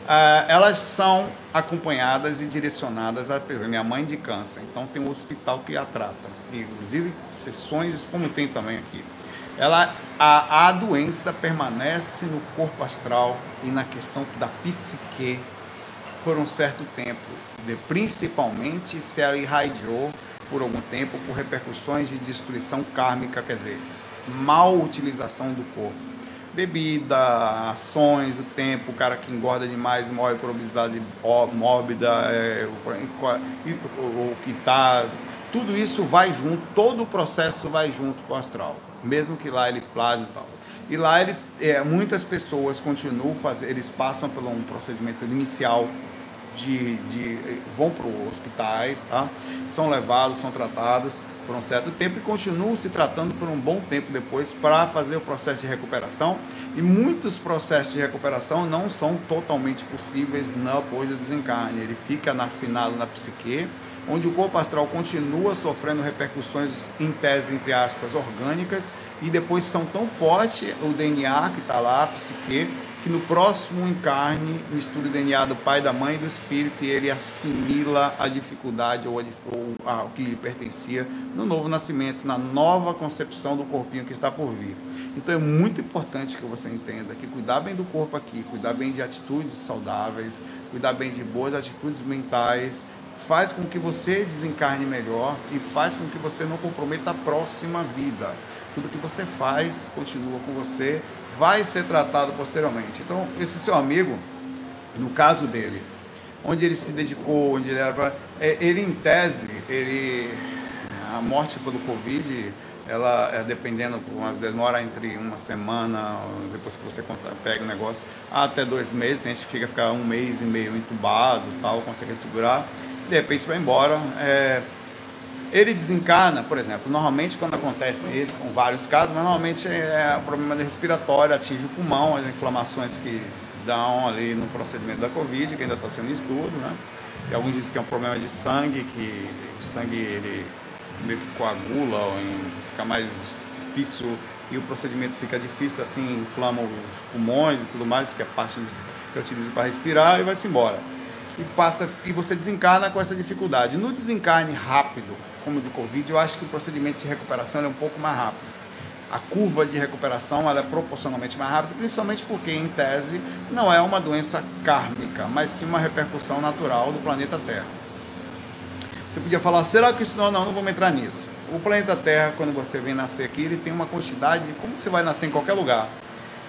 Ah, elas são acompanhadas e direcionadas a minha mãe de câncer, então tem um hospital que a trata, inclusive sessões como tem também aqui. Ela a, a doença permanece no corpo astral e na questão da psique por um certo tempo, de, principalmente se ela irradiou por algum tempo por repercussões de destruição kármica, quer dizer, mal utilização do corpo bebida, ações, o tempo, o cara que engorda demais morre por obesidade mórbida, é, o, o, que está. Tudo isso vai junto, todo o processo vai junto com o astral, mesmo que lá ele plane e tal. E lá ele, é, muitas pessoas continuam fazendo, eles passam por um procedimento inicial de, de vão para os hospitais, tá? São levados, são tratados por um certo tempo e continuam se tratando por um bom tempo depois para fazer o processo de recuperação. E muitos processos de recuperação não são totalmente possíveis após o desencarne. Ele fica assinado na psique, onde o corpo astral continua sofrendo repercussões, em tese, entre aspas, orgânicas, e depois são tão fortes o DNA que está lá, a psique, que no próximo encarne mistura o DNA do pai, da mãe e do espírito e ele assimila a dificuldade ou, a, ou a, o que lhe pertencia no novo nascimento, na nova concepção do corpinho que está por vir. Então é muito importante que você entenda que cuidar bem do corpo aqui, cuidar bem de atitudes saudáveis, cuidar bem de boas atitudes mentais, faz com que você desencarne melhor e faz com que você não comprometa a próxima vida. Tudo que você faz continua com você vai ser tratado posteriormente. Então, esse seu amigo, no caso dele, onde ele se dedicou, onde ele era, é, ele em tese, ele a morte pelo Covid, ela é dependendo, demora entre uma semana, depois que você pega o negócio, até dois meses, tem gente que fica, fica um mês e meio entubado, tal, consegue segurar, de repente vai embora. É, ele desencarna, por exemplo, normalmente quando acontece isso, são vários casos, mas normalmente é o problema respiratório, atinge o pulmão, as inflamações que dão ali no procedimento da Covid, que ainda está sendo estudo, né? E alguns dizem que é um problema de sangue, que o sangue ele meio que coagula, fica mais difícil e o procedimento fica difícil, assim, inflama os pulmões e tudo mais, que é a parte que eu utilizo para respirar e vai-se embora. E passa e você desencarna com essa dificuldade. No desencarne rápido, como do Covid, eu acho que o procedimento de recuperação é um pouco mais rápido. A curva de recuperação é proporcionalmente mais rápida, principalmente porque, em tese, não é uma doença kármica, mas sim uma repercussão natural do planeta Terra. Você podia falar, será que isso não? Não, não vamos entrar nisso. O planeta Terra, quando você vem nascer aqui, ele tem uma quantidade, como você vai nascer em qualquer lugar.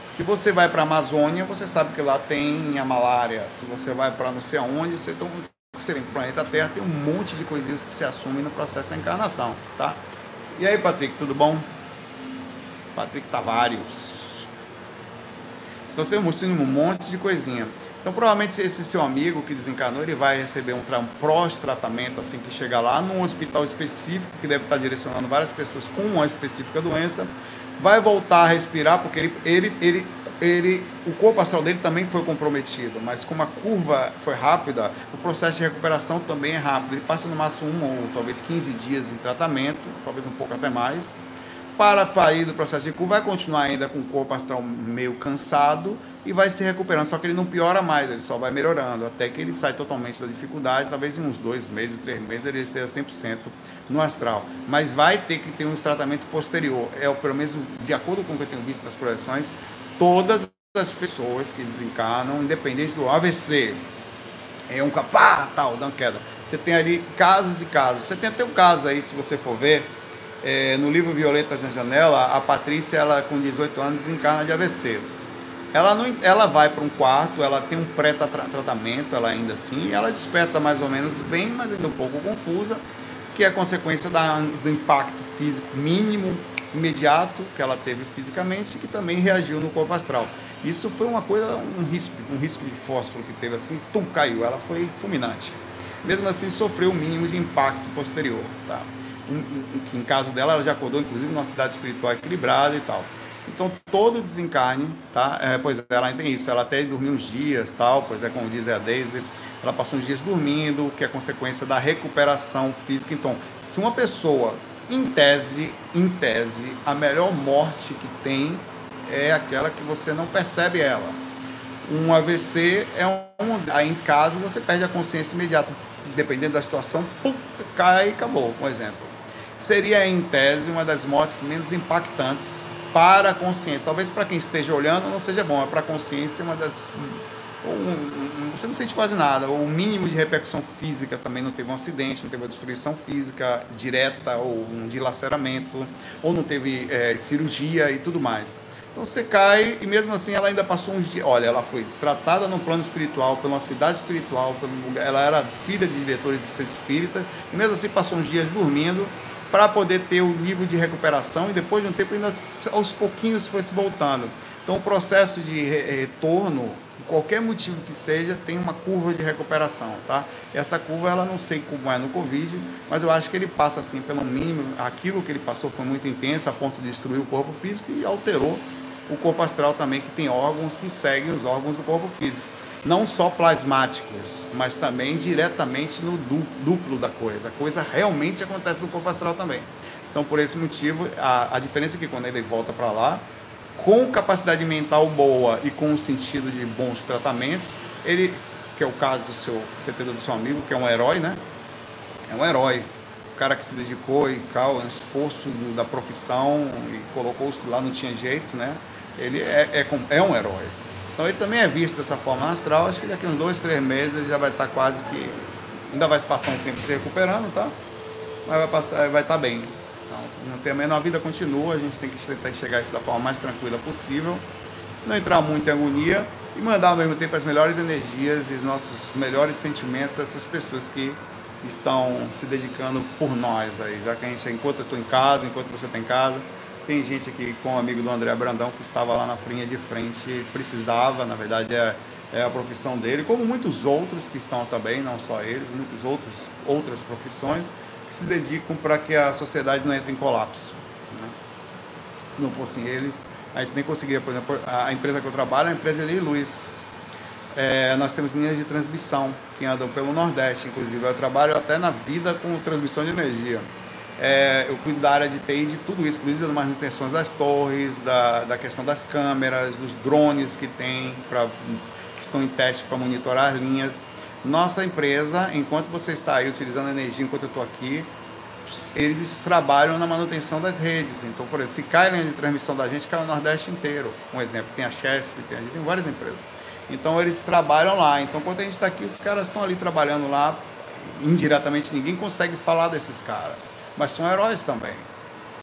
Se você vai para a Amazônia, você sabe que lá tem a malária. Se você vai para não sei aonde, você tem você vem para o planeta Terra, tem um monte de coisinhas que se assumem no processo da encarnação, tá? E aí, Patrick, tudo bom? Patrick Tavares. Então você ensina um monte de coisinha. Então provavelmente esse seu amigo que desencarnou, ele vai receber um pós-tratamento assim que chegar lá num hospital específico que deve estar direcionando várias pessoas com uma específica doença, vai voltar a respirar porque ele, ele, ele ele, o corpo astral dele também foi comprometido, mas como a curva foi rápida, o processo de recuperação também é rápido. Ele passa no máximo um ou talvez 15 dias em tratamento, talvez um pouco até mais. Para sair do processo de curva, vai continuar ainda com o corpo astral meio cansado e vai se recuperando. Só que ele não piora mais, ele só vai melhorando, até que ele sai totalmente da dificuldade. Talvez em uns dois meses, três meses, ele esteja 100% no astral. Mas vai ter que ter um tratamento posterior. É, pelo menos de acordo com o que eu tenho visto nas projeções, todas as pessoas que desencarnam, independente do AVC, é um capá, tal, dando queda. Você tem ali casos e casos. Você tem até um caso aí, se você for ver, é, no livro Violetas na Janela, a Patrícia, ela com 18 anos, desencarna de AVC. Ela, não, ela vai para um quarto, ela tem um pré-tratamento, ela ainda assim, ela desperta mais ou menos bem, mas ainda um pouco confusa, que é a consequência da, do impacto físico mínimo, imediato, que ela teve fisicamente e que também reagiu no corpo astral. Isso foi uma coisa, um risco, um risco de fósforo que teve assim, tum, caiu, ela foi fulminante. Mesmo assim, sofreu o mínimo de impacto posterior, tá? Em, em, em caso dela, ela já acordou, inclusive, numa cidade espiritual equilibrada e tal. Então, todo desencarne, tá? É, pois é, ela tem isso, ela até dormiu uns dias, tal, pois é, como diz a Daisy, ela passou uns dias dormindo, que é consequência da recuperação física. Então, se uma pessoa, em tese, em tese, a melhor morte que tem é aquela que você não percebe ela. Um AVC é um, aí em caso você perde a consciência imediata, dependendo da situação, pum, você cai e acabou, por exemplo. Seria em tese uma das mortes menos impactantes para a consciência. Talvez para quem esteja olhando não seja bom, mas para a consciência uma das. Um, você não sente quase nada, ou o mínimo de repercussão física também não teve um acidente, não teve uma destruição física direta, ou um dilaceramento, ou não teve é, cirurgia e tudo mais. Então você cai e mesmo assim ela ainda passou uns dias. Olha, ela foi tratada no plano espiritual, pela cidade espiritual, pelo ela era filha de diretores de centro espírita, e mesmo assim passou uns dias dormindo para poder ter o nível de recuperação e depois de um tempo ainda aos pouquinhos foi se voltando. Então o processo de retorno, qualquer motivo que seja, tem uma curva de recuperação, tá? Essa curva ela não sei como é no Covid, mas eu acho que ele passa assim, pelo mínimo, aquilo que ele passou foi muito intenso a ponto de destruir o corpo físico e alterou o corpo astral também, que tem órgãos que seguem os órgãos do corpo físico não só plasmáticos, mas também diretamente no duplo da coisa. A coisa realmente acontece no corpo astral também. Então, por esse motivo, a, a diferença é que quando ele volta para lá, com capacidade mental boa e com o sentido de bons tratamentos, ele, que é o caso do seu certeza do seu amigo, que é um herói, né? É um herói. O cara que se dedicou e cal, esforço da profissão e colocou-se lá, não tinha jeito, né? Ele é, é, é um herói. Então ele também é visto dessa forma astral, acho que daqui uns dois, três meses ele já vai estar quase que. Ainda vai passar um tempo se recuperando, tá? Mas vai, passar, vai estar bem. Então, não tem a menor vida continua, a gente tem que tentar chegar isso da forma mais tranquila possível, não entrar muito em agonia e mandar ao mesmo tempo as melhores energias e os nossos melhores sentimentos a essas pessoas que estão se dedicando por nós aí, já que a gente, enquanto eu estou em casa, enquanto você está em casa, tem gente aqui com um amigo do André Brandão que estava lá na frinha de frente, precisava, na verdade é, é a profissão dele, como muitos outros que estão também, não só eles, muitas outros, outras profissões que se dedicam para que a sociedade não entre em colapso. Né? Se não fossem eles, a gente nem conseguiria, por exemplo, a empresa que eu trabalho é a empresa de Luiz. É, nós temos linhas de transmissão que andam pelo Nordeste, inclusive. Eu trabalho até na vida com transmissão de energia. É, eu cuido da área de TI, de tudo isso, inclusive das manutenções das torres, da, da questão das câmeras, dos drones que tem, pra, que estão em teste para monitorar as linhas. Nossa empresa, enquanto você está aí utilizando energia, enquanto eu estou aqui, eles trabalham na manutenção das redes. Então, por exemplo, se cai a linha de transmissão da gente, cai o Nordeste inteiro. Um exemplo, tem a Chesp, tem, a gente tem várias empresas. Então, eles trabalham lá. Então, quando a gente está aqui, os caras estão ali trabalhando lá. Indiretamente, ninguém consegue falar desses caras mas são heróis também.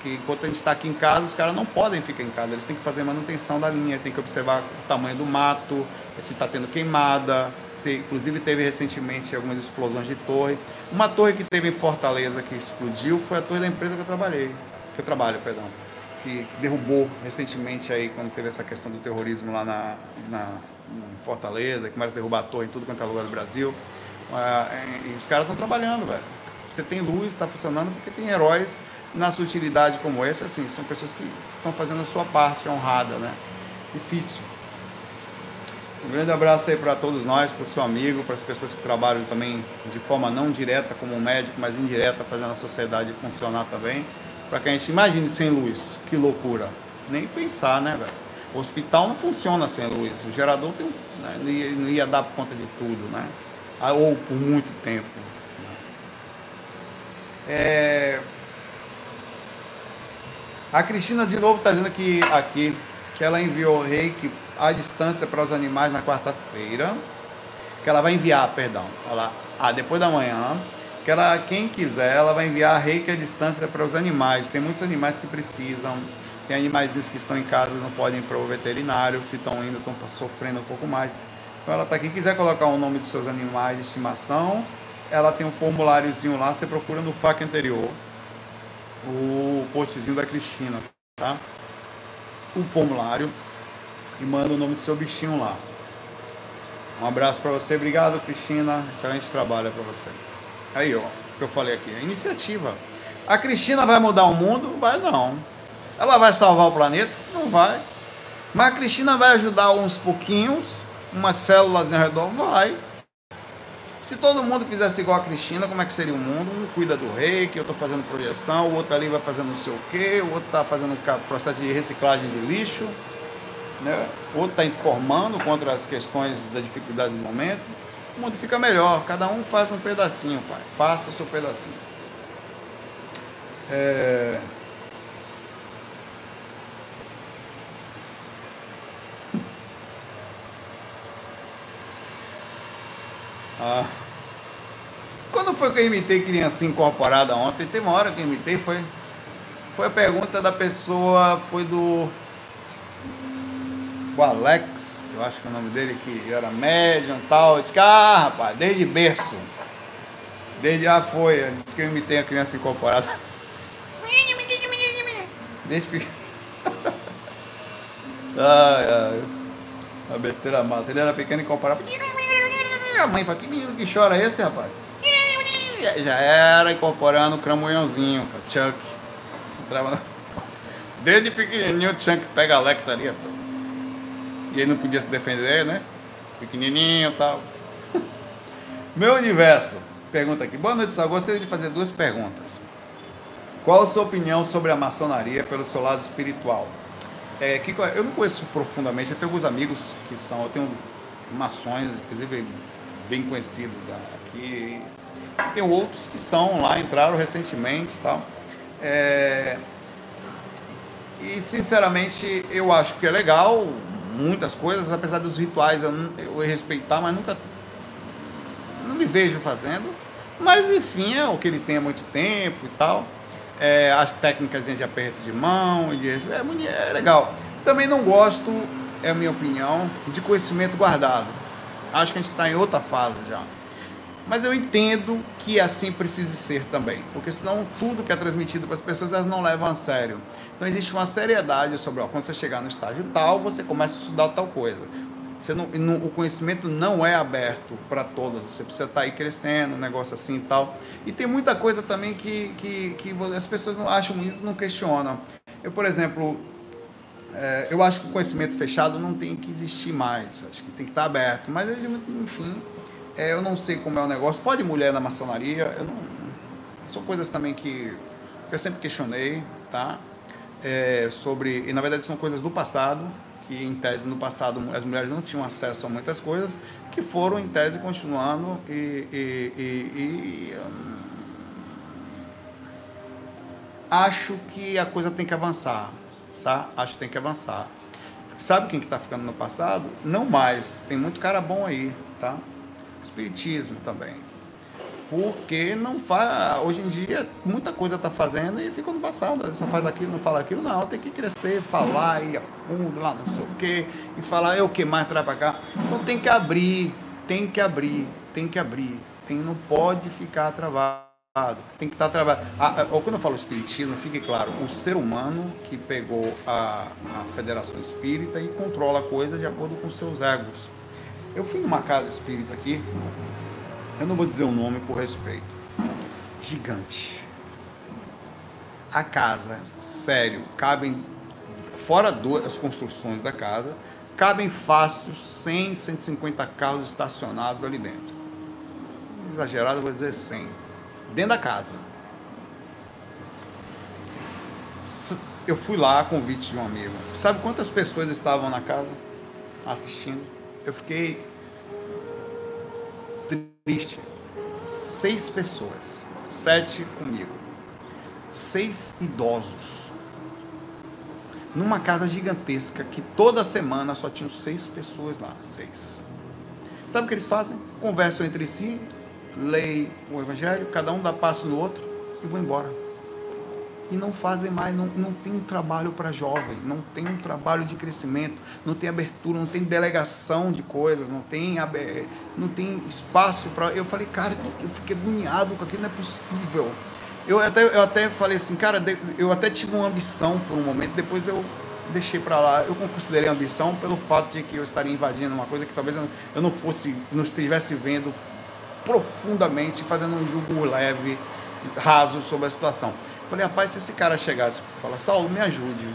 Que enquanto a gente está aqui em casa, os caras não podem ficar em casa, eles têm que fazer manutenção da linha, tem que observar o tamanho do mato, se está tendo queimada. Inclusive teve recentemente algumas explosões de torre. Uma torre que teve em Fortaleza que explodiu foi a torre da empresa que eu trabalhei, que eu trabalho, perdão, que derrubou recentemente aí quando teve essa questão do terrorismo lá na, na em Fortaleza, que começaram a derrubar a torre em tudo quanto é lugar do Brasil. Ah, e os caras estão trabalhando, velho você tem luz, está funcionando, porque tem heróis na sutilidade como esse, assim, são pessoas que estão fazendo a sua parte honrada, né? Difícil. Um grande abraço aí para todos nós, para o seu amigo, para as pessoas que trabalham também de forma não direta como médico, mas indireta, fazendo a sociedade funcionar também. Para que a gente imagine sem luz, que loucura. Nem pensar, né, velho? O hospital não funciona sem luz. O gerador tem, né, não, ia, não ia dar por conta de tudo, né? Ah, ou por muito tempo. É... A Cristina de novo está dizendo que aqui que ela enviou reiki à distância para os animais na quarta-feira. Que ela vai enviar, perdão. Ela, ah, depois da manhã. que ela, quem quiser, ela vai enviar reiki à distância para os animais. Tem muitos animais que precisam. Tem animais que estão em casa não podem ir para o veterinário, se estão indo, estão sofrendo um pouco mais. Então ela tá. Quem quiser colocar o nome dos seus animais de estimação, ela tem um formuláriozinho lá, você procura no FAQ anterior. O postzinho da Cristina, tá? O formulário e manda o nome do seu bichinho lá. Um abraço para você, obrigado Cristina, excelente trabalho para você. Aí, ó, o que eu falei aqui, a iniciativa. A Cristina vai mudar o mundo? Vai não. Ela vai salvar o planeta? Não vai. Mas a Cristina vai ajudar uns pouquinhos, umas células ao redor? Vai. Se todo mundo fizesse igual a Cristina, como é que seria o mundo? Um cuida do rei, que eu estou fazendo projeção, o outro ali vai fazendo não sei o quê, o outro está fazendo processo de reciclagem de lixo, né? o outro está informando contra as questões da dificuldade do momento. O mundo fica melhor, cada um faz um pedacinho, pai. Faça seu pedacinho. É... Ah. Quando foi que eu imitei criança incorporada ontem? Tem uma hora que eu imitei, foi, foi a pergunta da pessoa, foi do o Alex, eu acho que é o nome dele, que era médium e tal. Eu ah, rapaz, desde berço. Desde já foi, eu disse que eu imitei a criança incorporada. Desde pequeno. ai, ai. A besteira mata. Ele era pequeno e comparava. A mãe fala, que menino que chora esse, rapaz? Já era incorporando o cramunhãozinho, Chuck. Entrava Desde pequenininho o Chuck pega Alex ali, rapaz. E ele não podia se defender, né? Pequenininho e tal. Meu universo. Pergunta aqui. Boa noite, Sal. Gostaria de fazer duas perguntas. Qual a sua opinião sobre a maçonaria pelo seu lado espiritual? É, que, eu não conheço profundamente, eu tenho alguns amigos que são, eu tenho maçons, inclusive bem conhecidos aqui. Tem outros que são lá, entraram recentemente e tal. É, e sinceramente eu acho que é legal muitas coisas, apesar dos rituais eu, eu respeitar, mas nunca não me vejo fazendo. Mas enfim, é o que ele tem há muito tempo e tal. É, as técnicas de aperto de mão, de, é, é legal. Também não gosto, é a minha opinião, de conhecimento guardado. Acho que a gente está em outra fase já. Mas eu entendo que assim precise ser também, porque senão tudo que é transmitido para as pessoas elas não levam a sério. Então existe uma seriedade sobre, ó, quando você chegar no estágio tal, você começa a estudar tal coisa. Você não, não, o conhecimento não é aberto para todos, você precisa estar tá aí crescendo, um negócio assim e tal. E tem muita coisa também que, que, que as pessoas não acham muito, não questionam. Eu, por exemplo, é, eu acho que o conhecimento fechado não tem que existir mais, acho que tem que estar tá aberto. Mas, enfim, é, eu não sei como é o negócio. Pode mulher na maçonaria? Eu não, são coisas também que eu sempre questionei, tá? É, sobre, e na verdade são coisas do passado, que em tese no passado as mulheres não tinham acesso a muitas coisas, que foram em tese continuando e, e, e, e hum, acho que a coisa tem que avançar, tá? Acho que tem que avançar. Sabe quem que está ficando no passado? Não mais. Tem muito cara bom aí, tá? Espiritismo também. Porque não faz. Hoje em dia, muita coisa está fazendo e fica no passado. Só faz aquilo, não fala aquilo. Não, tem que crescer, falar, ir a fundo, lá não sei o quê. E falar, é o que mais traz para cá. Então tem que abrir, tem que abrir, tem que abrir. Tem, não pode ficar travado. Tem que estar tá travado. Ah, ah, quando eu falo espiritismo, fique claro, o ser humano que pegou a, a Federação Espírita e controla a coisa de acordo com seus egos. Eu fui numa casa espírita aqui, eu não vou dizer o nome por respeito. Gigante. A casa, sério, cabem, fora das construções da casa, cabem fácil 100, 150 carros estacionados ali dentro. Exagerado, eu vou dizer 100. Dentro da casa. Eu fui lá a convite de um amigo. Sabe quantas pessoas estavam na casa assistindo? eu fiquei triste. Seis pessoas, sete comigo, seis idosos, numa casa gigantesca que toda semana só tinham seis pessoas lá, seis. Sabe o que eles fazem? Conversam entre si, leem o Evangelho, cada um dá passo no outro e vão embora. E não fazem mais, não, não tem um trabalho para jovem, não tem um trabalho de crescimento, não tem abertura, não tem delegação de coisas, não tem, não tem espaço para. Eu falei, cara, eu fiquei agoniado com aquilo, não é possível. Eu até, eu até falei assim, cara, eu até tive uma ambição por um momento, depois eu deixei para lá. Eu considerei ambição pelo fato de que eu estaria invadindo uma coisa que talvez eu não fosse, não estivesse vendo profundamente, fazendo um julgo leve, raso sobre a situação. Falei, rapaz, se esse cara chegasse e falasse, Saulo, me ajude.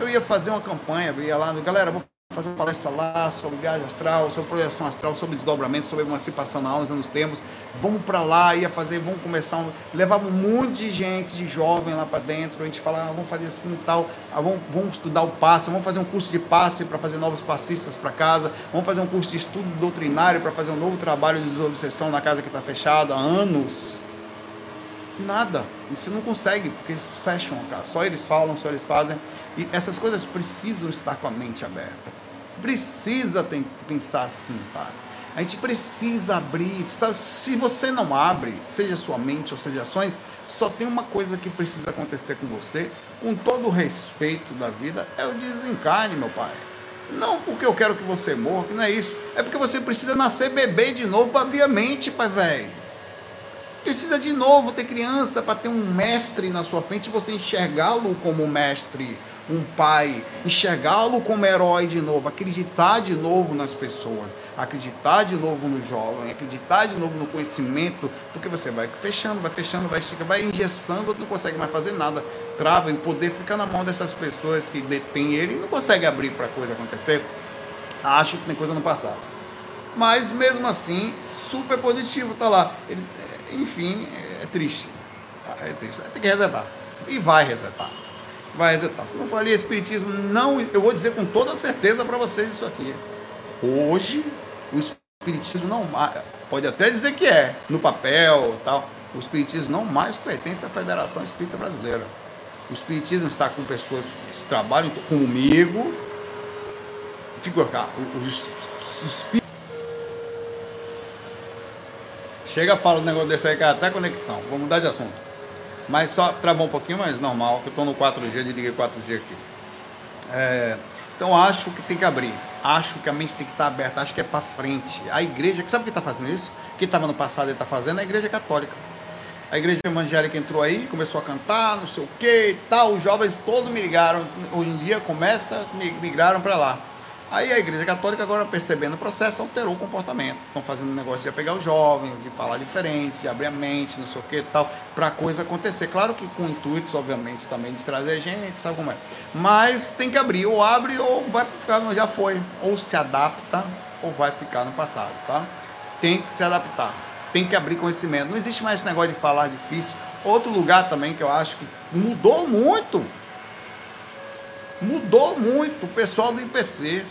Eu ia fazer uma campanha, eu ia lá, galera, vou fazer uma palestra lá sobre viagem astral, sobre projeção astral, sobre desdobramento, sobre emancipação na aula, nos temos. Vamos para lá, ia fazer, vamos começar. Um, levava um monte de gente, de jovem lá para dentro. A gente falava, ah, vamos fazer assim e tal, ah, vamos, vamos estudar o passe, vamos fazer um curso de passe para fazer novos passistas para casa, vamos fazer um curso de estudo doutrinário para fazer um novo trabalho de desobsessão na casa que está fechada há anos. Nada. Isso não consegue, porque eles fecham a casa. Só eles falam, só eles fazem. E essas coisas precisam estar com a mente aberta. Precisa pensar assim, tá? A gente precisa abrir. Se você não abre, seja sua mente ou seja ações, só tem uma coisa que precisa acontecer com você, com todo o respeito da vida, é o desencarne, meu pai. Não porque eu quero que você morra, que não é isso. É porque você precisa nascer bebê de novo para abrir a mente, pai velho. Precisa de novo ter criança para ter um mestre na sua frente você enxergá-lo como mestre, um pai, enxergá-lo como herói de novo, acreditar de novo nas pessoas, acreditar de novo no jovem, acreditar de novo no conhecimento, porque você vai fechando, vai fechando, vai esticando, vai engessando, não consegue mais fazer nada, trava e o poder fica na mão dessas pessoas que detêm ele e não consegue abrir para a coisa acontecer. Acho que tem coisa no passado. Mas mesmo assim, super positivo, tá lá. Ele, enfim, é triste. É triste. Tem que resetar. E vai resetar. Vai resetar. Se não for ali espiritismo, não. Eu vou dizer com toda certeza para vocês isso aqui. Hoje, o espiritismo não pode até dizer que é, no papel tal. O espiritismo não mais pertence à Federação Espírita Brasileira. O espiritismo está com pessoas que trabalham comigo. Digo, os, os, Chega, fala um negócio desse aí, cara, até conexão. Vou mudar de assunto. Mas só travou um pouquinho, mas normal, que eu estou no 4G, desliguei 4G aqui. É, então acho que tem que abrir. Acho que a mente tem que estar aberta, acho que é para frente. A igreja, sabe o que está fazendo isso? Que estava no passado e está fazendo? A igreja católica. A igreja evangélica entrou aí, começou a cantar, não sei o que e tal. Os jovens todos migraram. Hoje em dia começa, migraram para lá. Aí a Igreja Católica, agora percebendo o processo, alterou o comportamento. Estão fazendo um negócio de pegar os jovens, de falar diferente, de abrir a mente, não sei o que e tal, para a coisa acontecer. Claro que com intuitos, obviamente, também de trazer gente, sabe como é. Mas tem que abrir, ou abre ou vai ficar, já foi. Ou se adapta, ou vai ficar no passado, tá? Tem que se adaptar, tem que abrir conhecimento. Não existe mais esse negócio de falar difícil. Outro lugar também que eu acho que mudou muito mudou muito o pessoal do IPC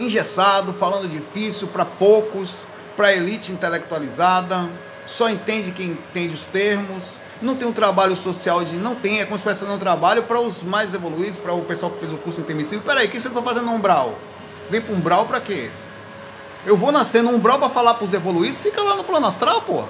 engessado, falando difícil para poucos, para elite intelectualizada, só entende quem entende os termos, não tem um trabalho social de. Não tem, é como se fosse um trabalho para os mais evoluídos, para o pessoal que fez o curso intermissivo. Peraí, o que vocês estão fazendo no umbral? Vem para umbral para quê? Eu vou nascer no umbral para falar para os evoluídos? Fica lá no plano astral, porra.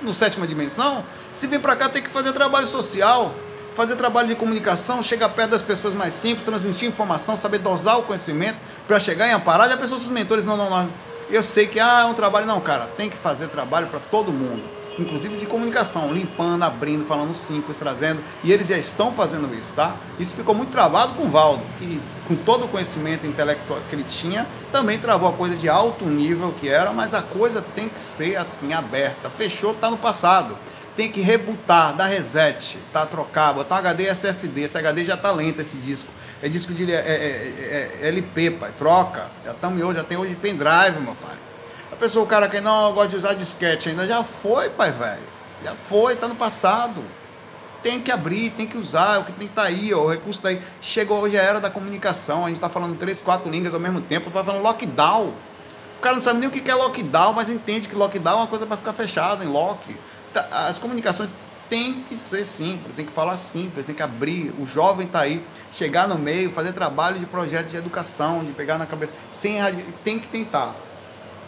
No sétima dimensão. Se vem para cá, tem que fazer trabalho social fazer trabalho de comunicação, chegar perto das pessoas mais simples, transmitir informação, saber dosar o conhecimento para chegar em amparar. Já pensou se os mentores, não, não, não. Eu sei que ah, é um trabalho, não, cara, tem que fazer trabalho para todo mundo, inclusive de comunicação, limpando, abrindo, falando simples, trazendo, e eles já estão fazendo isso, tá? Isso ficou muito travado com o Valdo, que com todo o conhecimento intelectual que ele tinha, também travou a coisa de alto nível que era, mas a coisa tem que ser assim, aberta. Fechou, tá no passado tem que rebutar, dar reset, tá? Trocar, botar HD SSD. Esse HD já tá lento, esse disco. É disco de é, é, é, é LP, pai. Troca. Já, tamo hoje, já tem hoje pendrive, meu pai. A pessoa, o cara que não gosta de usar disquete ainda, já foi, pai, velho. Já foi, tá no passado. Tem que abrir, tem que usar, é o que tem que tá aí, ó, o recurso tá aí. Chegou hoje a era da comunicação, a gente tá falando três, quatro línguas ao mesmo tempo, tá falando lockdown. O cara não sabe nem o que é lockdown, mas entende que lockdown é uma coisa para ficar fechado em lock. As comunicações têm que ser simples, tem que falar simples, tem que abrir. O jovem está aí, chegar no meio, fazer trabalho de projeto de educação, de pegar na cabeça, sem tem que tentar.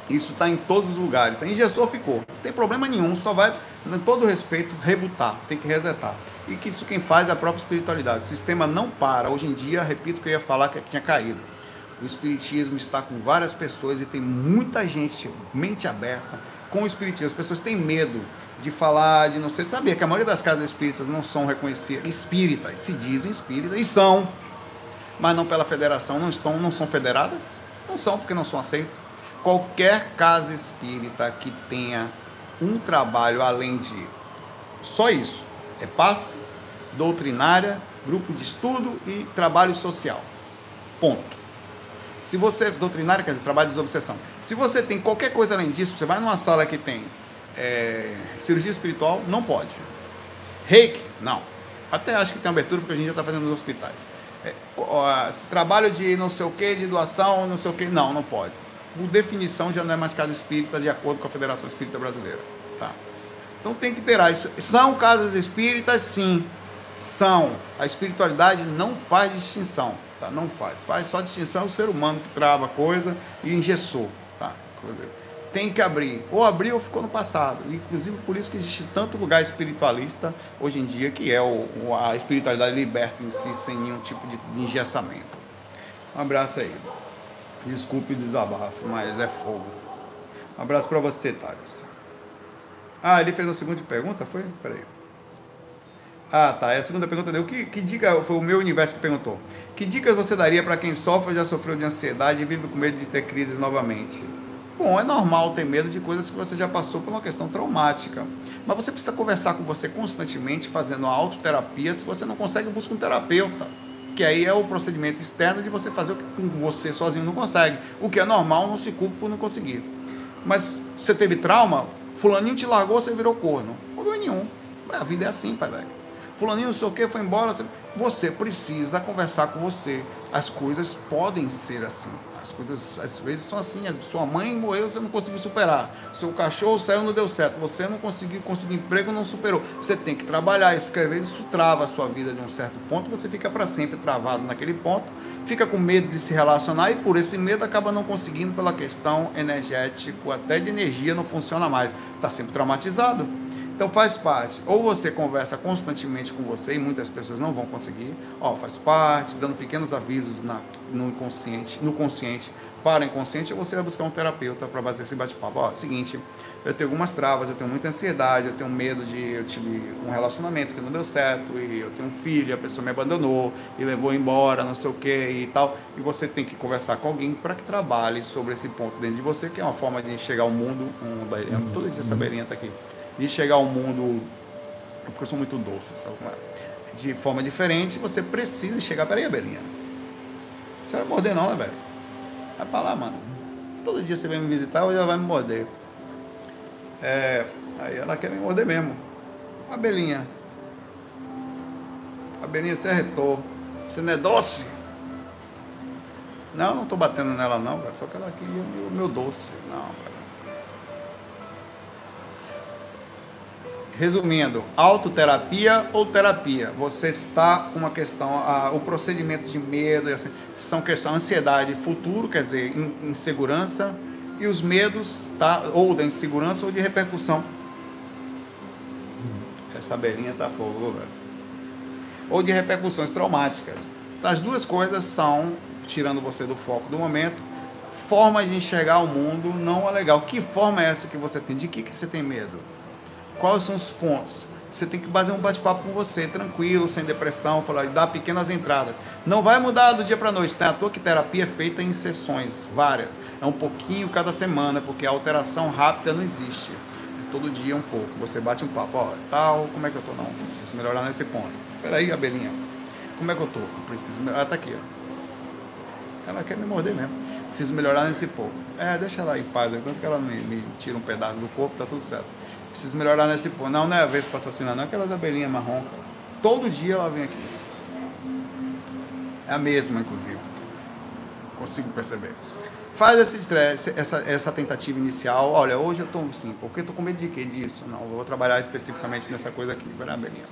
Isso está em todos os lugares. Engessou, ficou. Não tem problema nenhum, só vai, com todo respeito, rebutar. Tem que resetar. E que isso quem faz é a própria espiritualidade. O sistema não para. Hoje em dia, repito que eu ia falar que tinha caído. O espiritismo está com várias pessoas e tem muita gente, mente aberta, com o espiritismo. As pessoas têm medo de falar, de não sei. Sabia que a maioria das casas espíritas não são reconhecidas espíritas, se dizem espíritas e são, mas não pela federação, não estão, não são federadas, não são porque não são aceitos qualquer casa espírita que tenha um trabalho além de só isso, é passe, doutrinária, grupo de estudo e trabalho social. Ponto. Se você, doutrinária, quer dizer, trabalho de desobsessão. Se você tem qualquer coisa além disso, você vai numa sala que tem é, cirurgia espiritual, não pode. Reiki, não. Até acho que tem abertura, porque a gente já está fazendo nos hospitais. É, trabalho de não sei o que, de doação, não sei o que, não, não pode por definição, já não é mais casa espírita de acordo com a Federação Espírita Brasileira. Tá? Então tem que ter isso. São casas espíritas, sim. São. A espiritualidade não faz distinção. Tá? Não faz. Faz só distinção o ser humano que trava a coisa e engessou. Tá? Tem que abrir. Ou abriu ou ficou no passado. Inclusive por isso que existe tanto lugar espiritualista hoje em dia, que é o, a espiritualidade liberta em si, sem nenhum tipo de engessamento. Um abraço aí. Desculpe o desabafo, mas é fogo. Um abraço para você, Thales. Ah, ele fez a segunda pergunta, foi? Peraí. Ah, tá. É a segunda pergunta deu. Que, que dica foi o meu universo que perguntou? Que dicas você daria para quem sofre, já sofreu de ansiedade e vive com medo de ter crises novamente? Bom, é normal ter medo de coisas que você já passou por uma questão traumática. Mas você precisa conversar com você constantemente, fazendo autoterapia. Se você não consegue, busca um terapeuta que aí é o procedimento externo de você fazer o que você sozinho não consegue. O que é normal, não se culpa por não conseguir. Mas você teve trauma, fulaninho te largou, você virou corno. Problema nenhum. A vida é assim, pai velho. Fulaninho não sei o que, foi embora. Você precisa conversar com você. As coisas podem ser assim. As coisas às vezes são assim. Sua mãe morreu, você não conseguiu superar. Seu cachorro saiu, não deu certo. Você não conseguiu conseguir emprego, não superou. Você tem que trabalhar isso, porque às vezes isso trava a sua vida de um certo ponto. Você fica para sempre travado naquele ponto. Fica com medo de se relacionar e por esse medo acaba não conseguindo pela questão energética, até de energia não funciona mais. Está sempre traumatizado. Então faz parte. Ou você conversa constantemente com você, e muitas pessoas não vão conseguir. Ó, faz parte, dando pequenos avisos na, no inconsciente, no consciente para o inconsciente, ou você vai buscar um terapeuta para fazer esse bate-papo. Ó, seguinte, eu tenho algumas travas, eu tenho muita ansiedade, eu tenho medo de eu tive um relacionamento que não deu certo, e eu tenho um filho, a pessoa me abandonou e levou embora, não sei o que e tal. E você tem que conversar com alguém para que trabalhe sobre esse ponto dentro de você, que é uma forma de enxergar o mundo. Um, todo dia essa beirinha tá aqui de chegar ao mundo, porque eu sou muito doce, sabe? É? De forma diferente, você precisa chegar. Peraí, Belinha. Você vai morder não, né, velho? Vai pra lá, mano. Todo dia você vem me visitar, hoje ela vai me morder. É, aí ela quer me morder mesmo. A Belinha. A Belinha se arretou. Você não é doce? Não, não tô batendo nela não. Só que ela queria o meu, meu doce. Não, velho. Resumindo, autoterapia ou terapia? Você está com uma questão, a, o procedimento de medo, assim, são questões, ansiedade, futuro, quer dizer, insegurança, e os medos, tá, ou da insegurança ou de repercussão. Essa tabelinha tá fogo, velho. Ou de repercussões traumáticas. As duas coisas são, tirando você do foco do momento, forma de enxergar o mundo não é legal. Que forma é essa que você tem? De que, que você tem medo? Quais são os pontos? Você tem que fazer um bate-papo com você, tranquilo, sem depressão, falar, dar pequenas entradas. Não vai mudar do dia para noite, tá? A tua terapia é feita em sessões, várias. É um pouquinho cada semana, porque a alteração rápida não existe. É todo dia um pouco. Você bate um papo, ó, tal, como é que eu tô? Não, preciso melhorar nesse ponto. Peraí, abelhinha. Como é que eu tô? Eu preciso melhorar. Ela tá aqui, ó. Ela quer me morder mesmo. Preciso melhorar nesse pouco. É, deixa ela em paz, enquanto que ela me, me tira um pedaço do corpo, tá tudo certo. Preciso melhorar nesse ponto. Não, não é a vez para assassinar, não. Aquelas abelhinhas marrom. Todo dia ela vem aqui. É a mesma, inclusive. Consigo perceber. Faz esse estresse, essa, essa tentativa inicial. Olha, hoje eu estou assim, porque estou com medo de quê? Disso. Não, vou trabalhar especificamente nessa coisa aqui. Vai abelhinha.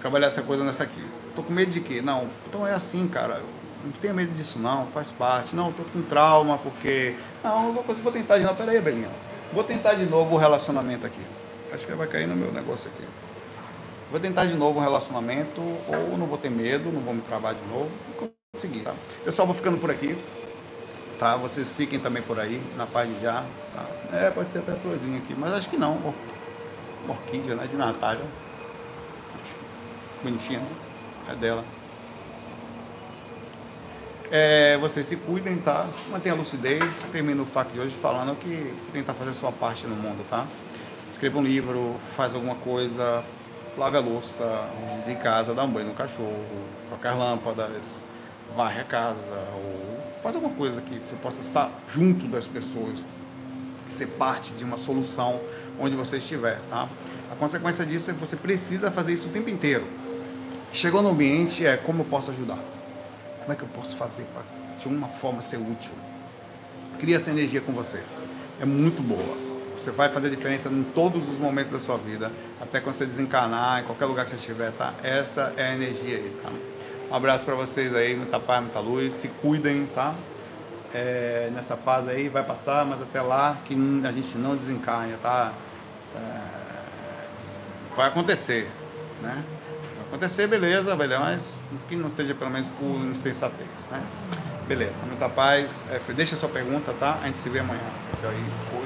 Trabalhar essa coisa nessa aqui. Estou com medo de quê? Não, então é assim, cara. Não tenha medo disso não, faz parte. Não, estou com trauma porque. Não, vou, vou tentar de novo. Peraí, Belinha. Vou tentar de novo o relacionamento aqui. Acho que vai cair no meu negócio aqui. Vou tentar de novo um relacionamento, ou não vou ter medo, não vou me travar de novo. Vou conseguir, tá? Pessoal, vou ficando por aqui. Tá? Vocês fiquem também por aí, na paz de já. Tá? É, pode ser até florzinha aqui, mas acho que não. Orquídea, né? De Natália. Bonitinha, né? É dela. É, vocês se cuidem, tá? Mantenha a lucidez. Termino o FAQ de hoje falando que tentar fazer a sua parte no mundo, tá? Escreva um livro, faz alguma coisa, lave a louça de casa, dá um banho no cachorro, trocar lâmpadas, varre a casa, ou faz alguma coisa que você possa estar junto das pessoas, ser parte de uma solução onde você estiver, tá? A consequência disso é que você precisa fazer isso o tempo inteiro. Chegou no ambiente, é como eu posso ajudar? Como é que eu posso fazer para de uma forma ser útil? Cria essa energia com você. É muito boa. Você vai fazer diferença em todos os momentos da sua vida, até quando você desencarnar, em qualquer lugar que você estiver, tá? Essa é a energia aí, tá? Um abraço para vocês aí, muita paz, muita luz, se cuidem, tá? É, nessa fase aí vai passar, mas até lá que a gente não desencarne, tá? É, vai acontecer, né? Acontecer, beleza, beleza, mas que não seja pelo menos por insensatez, né? Beleza, muita paz. É, deixa a sua pergunta, tá? A gente se vê amanhã. Aí, foi.